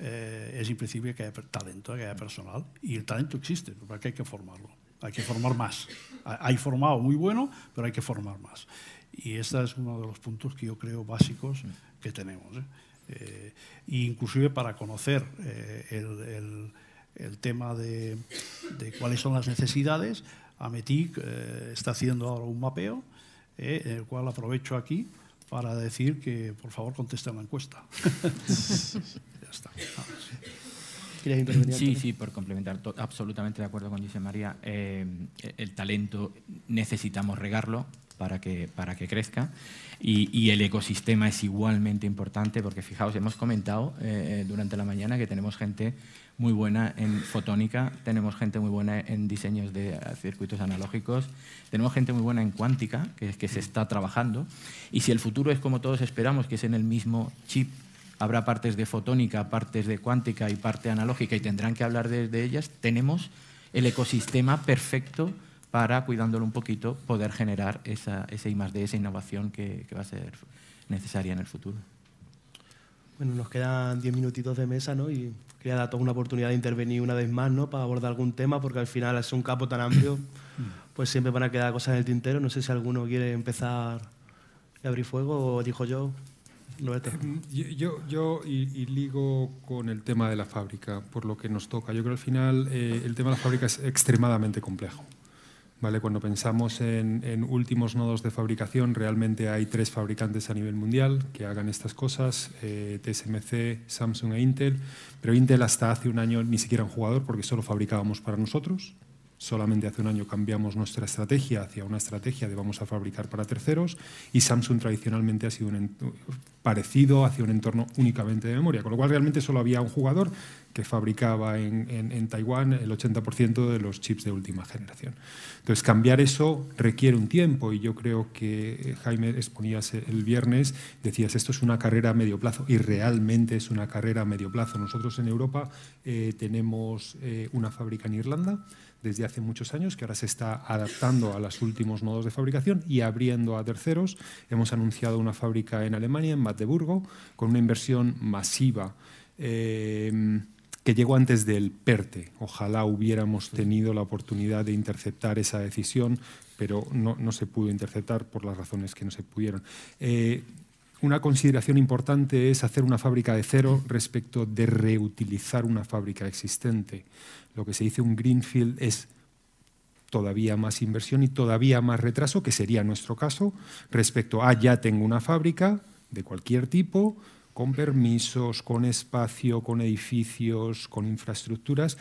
eh, es imprescindible que haya talento, que haya personal. Y el talento existe, pero hay que formarlo. Hay que formar más. Hay formado muy bueno, pero hay que formar más. Y este es uno de los puntos que yo creo básicos que tenemos. ¿eh? inclusive para conocer el el tema de, cuáles son las necesidades. Ametic eh, está haciendo ahora un mapeo, eh, en el cual aprovecho aquí para decir que por favor contesten la encuesta. ya está. Sí, sí, por complementar, absolutamente de acuerdo con José María. Eh, el talento necesitamos regarlo para que, para que crezca. Y, y, el ecosistema es igualmente importante porque fijaos, hemos comentado durante la mañana que tenemos gente muy buena en fotónica, tenemos gente muy buena en diseños de circuitos analógicos, tenemos gente muy buena en cuántica, que, es que se está trabajando, y si el futuro es como todos esperamos, que es en el mismo chip, habrá partes de fotónica, partes de cuántica y parte analógica, y tendrán que hablar de, ellas, tenemos el ecosistema perfecto para, cuidándolo un poquito, poder generar esa, ese I de esa innovación que, que va a ser necesaria en el futuro. Bueno, nos quedan diez minutitos de mesa, ¿no? Y quería dar toda una oportunidad de intervenir una vez más, ¿no? Para abordar algún tema, porque al final es un campo tan amplio, pues siempre van a quedar cosas en el tintero. No sé si alguno quiere empezar a abrir fuego o dijo yo. Eh, yo, yo y, ligo con el tema de la fábrica, por lo que nos toca. Yo creo que al final eh, el tema de la fábrica es extremadamente complejo. ¿vale? Cuando pensamos en, últimos nodos de fabricación, realmente hay tres fabricantes a nivel mundial que hagan estas cosas, eh, TSMC, Samsung e Intel, pero Intel hasta hace un año ni siquiera un jugador porque solo fabricábamos para nosotros. Solamente hace un año cambiamos nuestra estrategia hacia una estrategia de vamos a fabricar para terceros y Samsung tradicionalmente ha sido un parecido hacia un entorno únicamente de memoria, con lo cual realmente solo había un jugador que fabricaba en, Taiwán el 80% de los chips de última generación. Entonces, cambiar eso requiere un tiempo y yo creo que Jaime exponías el viernes, decías, esto es una carrera a medio plazo y realmente es una carrera a medio plazo. Nosotros en Europa eh, tenemos eh, una fábrica en Irlanda desde hace muchos años, que ahora se está adaptando a los últimos nodos de fabricación y abriendo a terceros. Hemos anunciado una fábrica en Alemania, en Magdeburgo, con una inversión masiva. Eh, que llegó antes del PERTE. Ojalá hubiéramos tenido la oportunidad de interceptar esa decisión, pero no, se pudo interceptar por las razones que no se pudieron. Eh, una consideración importante es hacer una fábrica de cero respecto de reutilizar una fábrica existente. Lo que se dice un greenfield es todavía más inversión y todavía más retraso, que sería nuestro caso, respecto a ya tengo una fábrica de cualquier tipo, con permisos, con espacio, con edificios, con infraestructuras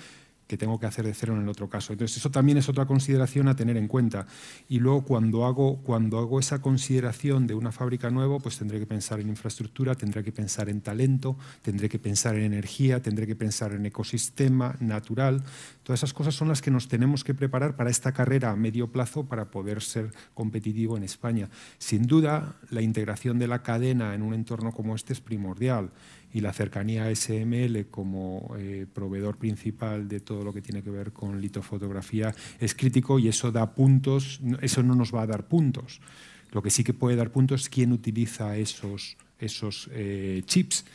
que tengo que hacer de cero en el otro caso. Entonces, eso también es otra consideración a tener en cuenta. Y luego, cuando hago, cuando hago esa consideración de una fábrica nueva, pues tendré que pensar en infraestructura, tendré que pensar en talento, tendré que pensar en energía, tendré que pensar en ecosistema natural. Todas esas cosas son las que nos tenemos que preparar para esta carrera a medio plazo para poder ser competitivo en España. Sin duda, la integración de la cadena en un entorno como este es primordial y la cercanía a SML como eh, proveedor principal de todo lo que tiene que ver con litofotografía es crítico y eso da puntos, eso no nos va a dar puntos. Lo que sí que puede dar puntos es quién utiliza esos, esos eh, chips.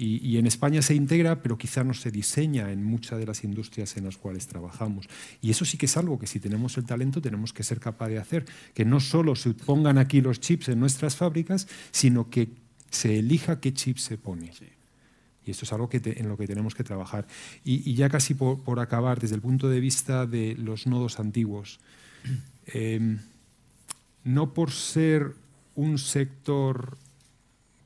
Y, en España se integra, pero quizá no se diseña en muchas de las industrias en las cuales trabajamos. Y eso sí que es algo que si tenemos el talento tenemos que ser capaz de hacer, que no solo se pongan aquí los chips en nuestras fábricas, sino que se elija qué chip se pone. Y esto es algo que en lo que tenemos que trabajar. Y, ya casi por, acabar, desde el punto de vista de los nodos antiguos, em, no por ser un sector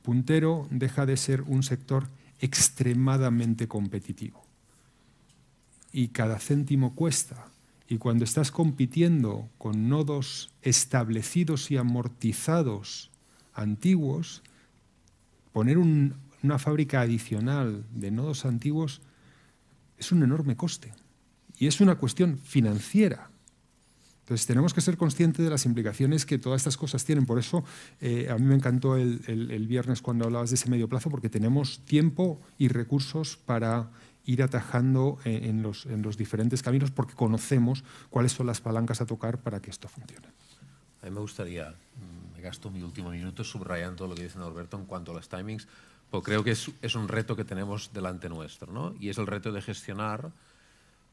puntero, deja de ser un sector extremadamente competitivo. Y cada céntimo cuesta. Y cuando estás compitiendo con nodos establecidos y amortizados antiguos, poner una fábrica adicional de nodos antiguos es un enorme coste. Y es una cuestión financiera. Entonces tenemos que ser conscientes de las implicaciones que todas estas cosas tienen. Por eso eh, a mí me encantó el, el, viernes cuando hablabas de ese medio plazo, porque tenemos tiempo y recursos para ir atajando en, los, en los diferentes caminos porque conocemos cuáles son las palancas a tocar para que esto funcione. A mí me gustaría, mm, me gasto mi último minuto subrayando lo que dice Norberto en cuanto a los timings, porque creo que es, es un reto que tenemos delante nuestro, ¿no? y es el reto de gestionar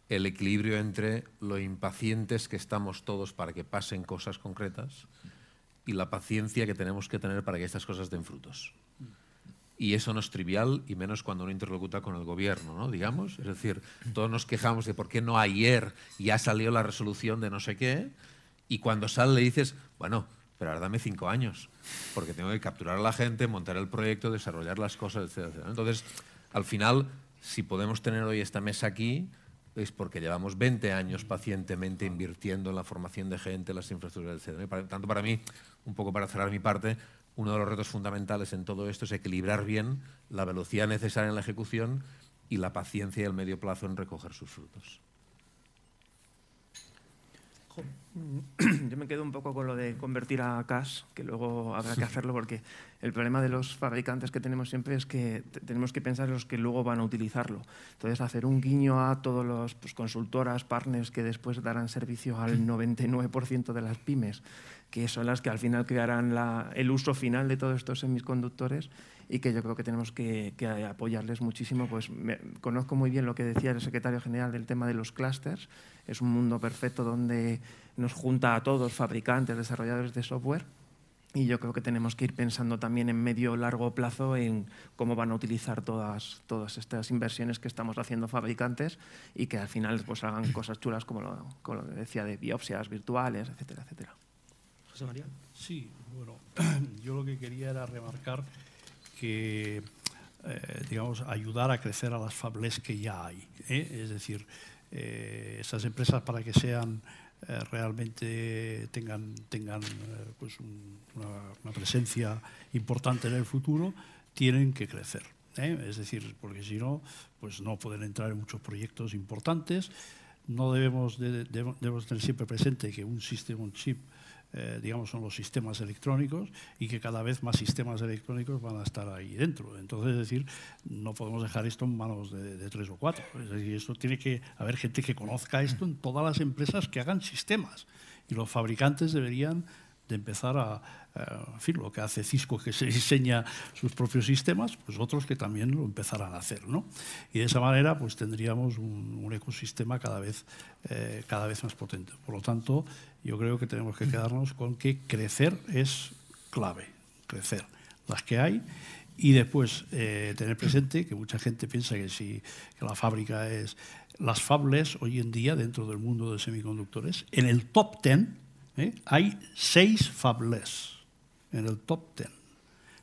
el equilibrio entre lo impacientes que estamos todos para que pasen cosas concretas y la paciencia que tenemos que tener para que estas cosas den frutos. Y eso no es trivial, y menos cuando uno interlocuta con el gobierno, ¿no? digamos. Es decir, todos nos quejamos de por qué no ayer ya salió la resolución de no sé qué, y cuando sale le dices, bueno, pero ahora dame cinco años, porque tengo que capturar a la gente, montar el proyecto, desarrollar las cosas, etc. Entonces, al final, si podemos tener hoy esta mesa aquí, es porque llevamos 20 años pacientemente invirtiendo en la formación de gente, en las infraestructuras, etc. Tanto para mí, un poco para cerrar mi parte, uno de los retos fundamentales en todo esto es equilibrar bien la velocidad necesaria en la ejecución y la paciencia y el medio plazo en recoger sus frutos. Me quedo un poco con lo de convertir a cash, que luego habrá que hacerlo porque el problema de los fabricantes que tenemos siempre es que tenemos que pensar en los que luego van a utilizarlo. Entonces, hacer un guiño a todos los pues, consultoras, partners que después darán servicio al 99% de las pymes que son las que al final crearán el uso final de todos estos semiconductores y que yo creo que tenemos que, apoyarles muchísimo. Pues conozco muy bien lo que decía el secretario general del tema de los clústeres. Es un mundo perfecto donde nos junta a todos, fabricantes, desarrolladores de software, y yo creo que tenemos que ir pensando también en medio largo plazo en cómo van a utilizar todas, todas estas inversiones que estamos haciendo fabricantes y que al final pues, hagan cosas chulas como lo, como lo decía de biopsias virtuales, etcétera, etcétera. María. Sí, bueno, yo lo que quería era remarcar que, eh, digamos, ayudar a crecer a las fables que ya hay. ¿eh? Es decir, eh, esas empresas para que sean realmente tengan, tengan pues una, presencia importante en el futuro, tienen que crecer. Es decir, porque si no, pues no pueden entrar en muchos proyectos importantes. No debemos, debemos tener siempre presente que un sistema, un chip, eh, digamos, son los sistemas electrónicos y que cada vez más sistemas electrónicos van a estar ahí dentro. Entonces, es decir, no podemos dejar esto en manos de, tres o cuatro. Es decir, esto tiene que haber gente que conozca esto en todas las empresas que hagan sistemas. Y los fabricantes deberían de empezar a, en fin, lo que hace Cisco, que se diseña sus propios sistemas, pues otros que también lo empezarán a hacer. ¿no? Y de esa manera pues tendríamos un, ecosistema cada vez, eh, cada vez más potente. Por lo tanto, yo creo que tenemos que quedarnos con que crecer es clave, crecer las que hay y después eh, tener presente que mucha gente piensa que si la fábrica es las fables hoy en día dentro del mundo de semiconductores en el top 10 ¿eh? hay seis fables en el top 10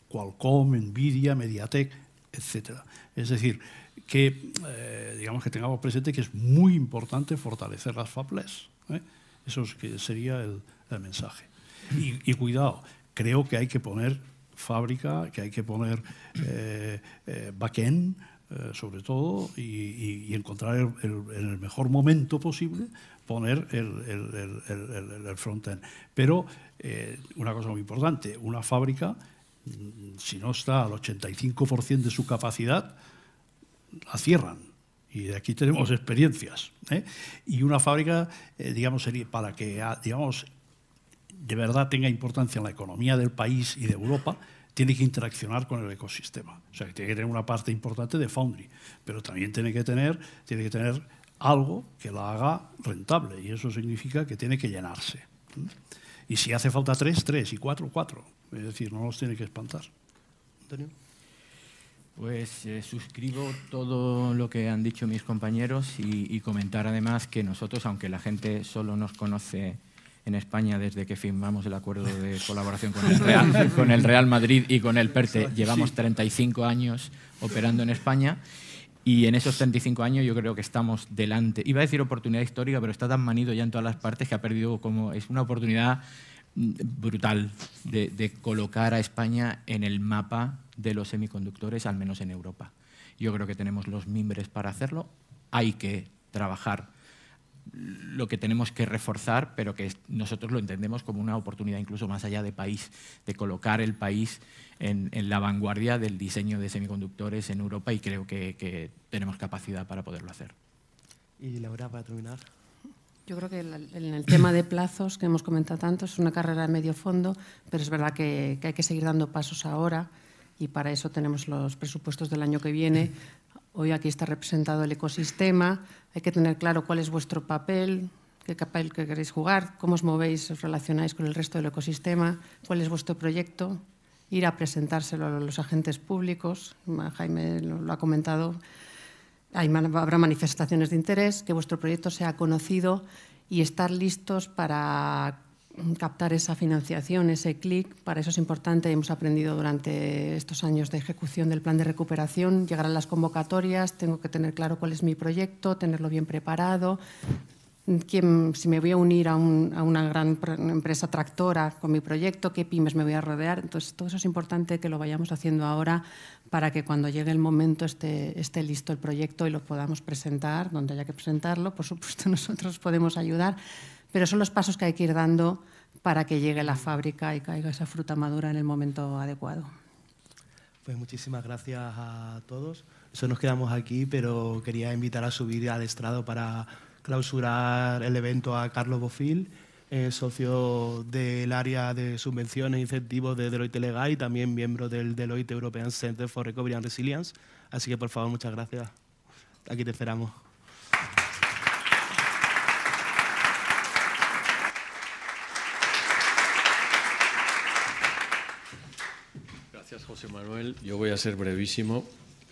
Qualcomm, Nvidia, Mediatek, etc. Es decir, que eh, digamos que tengamos presente que es muy importante fortalecer las fables. Eso que sería el, mensaje. Y, cuidado, creo que hay que poner fábrica, que hay que poner eh, eh backend, eh, sobre todo, y, encontrar en el mejor momento posible poner el, el front-end. Pero eh, una cosa muy importante, una fábrica, mm, si no está al 85% de su capacidad, la cierran y de aquí tenemos experiencias. ¿eh? Y una fábrica, eh, digamos, sería para que, ah, digamos, de verdad tenga importancia en la economía del país y de Europa, tiene que interaccionar con el ecosistema. O sea, que tiene que tener una parte importante de foundry, pero también tiene que tener, tiene que tener algo que la haga rentable, y eso significa que tiene que llenarse. Y si hace falta tres, tres, y cuatro, cuatro. Es decir, no nos tiene que espantar. Antonio. Pues eh, suscribo todo lo que han dicho mis compañeros y, comentar además que nosotros, aunque la gente solo nos conoce en España desde que firmamos el acuerdo de colaboración con el Real, con el Real Madrid y con el PERTE, llevamos 35 años operando en España y en esos 35 años yo creo que estamos delante. Iba a decir oportunidad histórica, pero está tan manido ya en todas las partes que ha perdido como es una oportunidad brutal de, colocar a España en el mapa de los semiconductores, al menos en Europa. Yo creo que tenemos los mimbres para hacerlo. Hay que trabajar lo que tenemos que reforzar, pero que nosotros lo entendemos como una oportunidad incluso más allá de país, de colocar el país en, la vanguardia del diseño de semiconductores en Europa y creo que, que tenemos capacidad para poderlo hacer. Y Laura, para terminar. Yo creo que en el tema de plazos que hemos comentado tanto es una carrera de medio fondo, pero es verdad que, hay que seguir dando pasos ahora y para eso tenemos los presupuestos del año que viene. Hoy aquí está representado el ecosistema, hay que tener claro cuál es vuestro papel, qué papel que queréis jugar, cómo os movéis, os relacionáis con el resto del ecosistema, cuál es vuestro proyecto, ir a presentárselo a los agentes públicos, Jaime lo ha comentado, habrá manifestaciones de interés, que vuestro proyecto sea conocido y estar listos para captar esa financiación, ese clic. Para eso es importante, hemos aprendido durante estos años de ejecución del plan de recuperación, llegar a las convocatorias, tengo que tener claro cuál es mi proyecto, tenerlo bien preparado, si me voy a unir a, una gran empresa tractora con mi proyecto, qué pymes me voy a rodear. Entonces, todo eso es importante que lo vayamos haciendo ahora para que cuando llegue el momento esté, esté listo el proyecto y lo podamos presentar donde haya que presentarlo. Por supuesto, nosotros podemos ayudar, pero son los pasos que hay que ir dando para que llegue la fábrica y caiga esa fruta madura en el momento adecuado. Pues muchísimas gracias a todos. Eso nos quedamos aquí, pero quería invitar a subir al estrado para clausurar el evento a Carlos Bofil, eh, socio del área de subvenciones e incentivos de Deloitte Legal y también miembro del Deloitte European Center for Recovery and Resilience. Así que, por favor, muchas gracias. Aquí te esperamos. Gracias, Yo voy a ser brevísimo.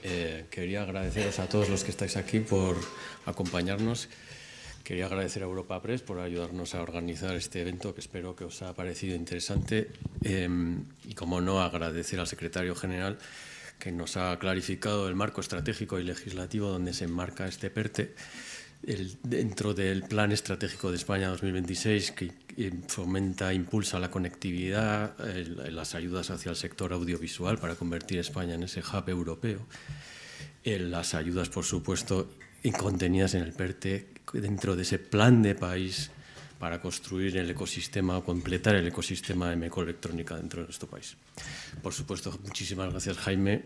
Eh, quería agradeceros a todos los que estáis aquí por acompañarnos. Quería agradecer a Europa Press por ayudarnos a organizar este evento que espero que os haya parecido interesante em, y, como no, agradecer al secretario general que nos ha clarificado el marco estratégico y legislativo donde se enmarca este PERTE dentro del Plan Estratégico de España 2026 que fomenta impulsa la conectividad, las ayudas hacia el sector audiovisual para convertir España en ese hub europeo, las ayudas, por supuesto, contenidas en el PERTE dentro de ese plan de país para construir el ecosistema o completar el ecosistema de electrónica dentro de nuestro país. Por supuesto, muchísimas gracias Jaime.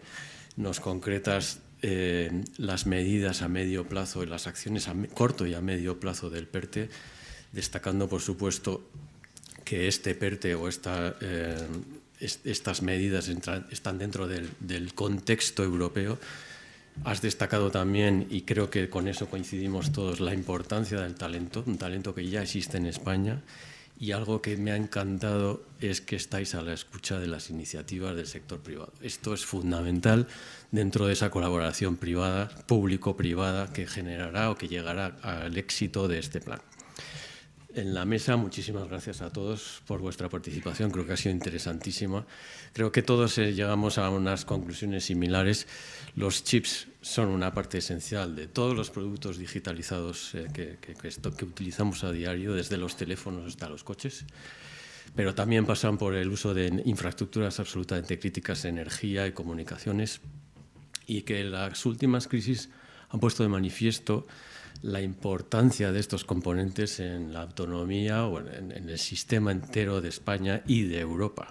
Nos concretas eh, las medidas a medio plazo y las acciones a corto y a medio plazo del PERTE, destacando por supuesto que este PERTE o eh, estas medidas están dentro del, del contexto europeo Has destacado también, y creo que con eso coincidimos todos, la importancia del talento, un talento que ya existe en España. Y algo que me ha encantado es que estáis a la escucha de las iniciativas del sector privado. Esto es fundamental dentro de esa colaboración privada, público-privada, que generará o que llegará al éxito de este plan en la mesa. Muchísimas gracias a todos por vuestra participación. Creo que ha sido interesantísima. Creo que todos eh, llegamos a unas conclusiones similares. Los chips son una parte esencial de todos los productos digitalizados eh, que, que, utilizamos a diario, desde los teléfonos hasta los coches. Pero también pasan por el uso de infraestructuras absolutamente críticas energía y comunicaciones y que las últimas crisis han puesto de manifiesto la importancia de estos componentes en la autonomía o en, el sistema entero de España y de Europa.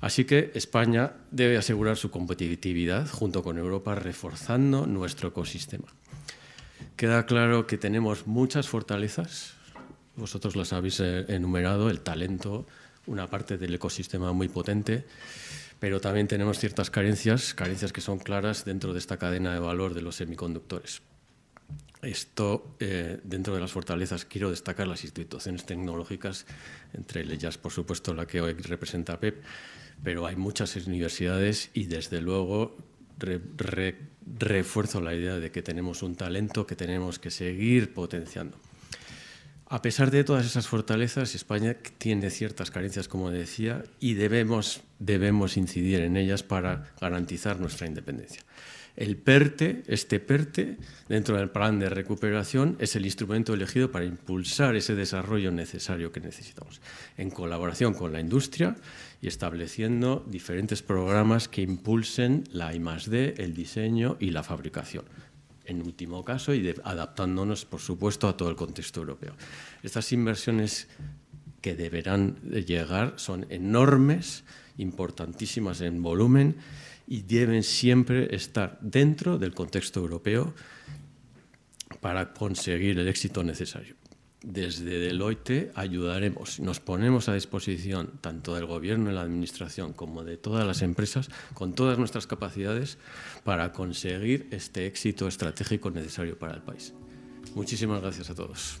Así que España debe asegurar su competitividad junto con Europa, reforzando nuestro ecosistema. Queda claro que tenemos muchas fortalezas, vosotros las habéis eh, enumerado, el talento, una parte del ecosistema muy potente, pero también tenemos ciertas carencias, carencias que son claras dentro de esta cadena de valor de los semiconductores. Esto, eh, dentro de las fortalezas, quiero destacar las instituciones tecnológicas, entre ellas, por supuesto, la que hoy representa PEP, pero hay muchas universidades y, desde luego, refuerzo la idea de que tenemos un talento que tenemos que seguir potenciando. A pesar de todas esas fortalezas, España tiene ciertas carencias, como decía, y debemos, debemos incidir en ellas para garantizar nuestra independencia. El PERTE, este PERTE, dentro del plan de recuperación, es el instrumento elegido para impulsar ese desarrollo necesario que necesitamos, en colaboración con la industria y estableciendo diferentes programas que impulsen la I+D, el diseño y la fabricación en último caso, y adaptándonos, por supuesto, a todo el contexto europeo. Estas inversiones que deberán llegar son enormes, importantísimas en volumen y deben siempre estar dentro del contexto europeo para conseguir el éxito necesario desde Deloitte ayudaremos, nos ponemos a disposición tanto del gobierno y la administración como de todas las empresas con todas nuestras capacidades para conseguir este éxito estratégico necesario para el país. Muchísimas gracias a todos.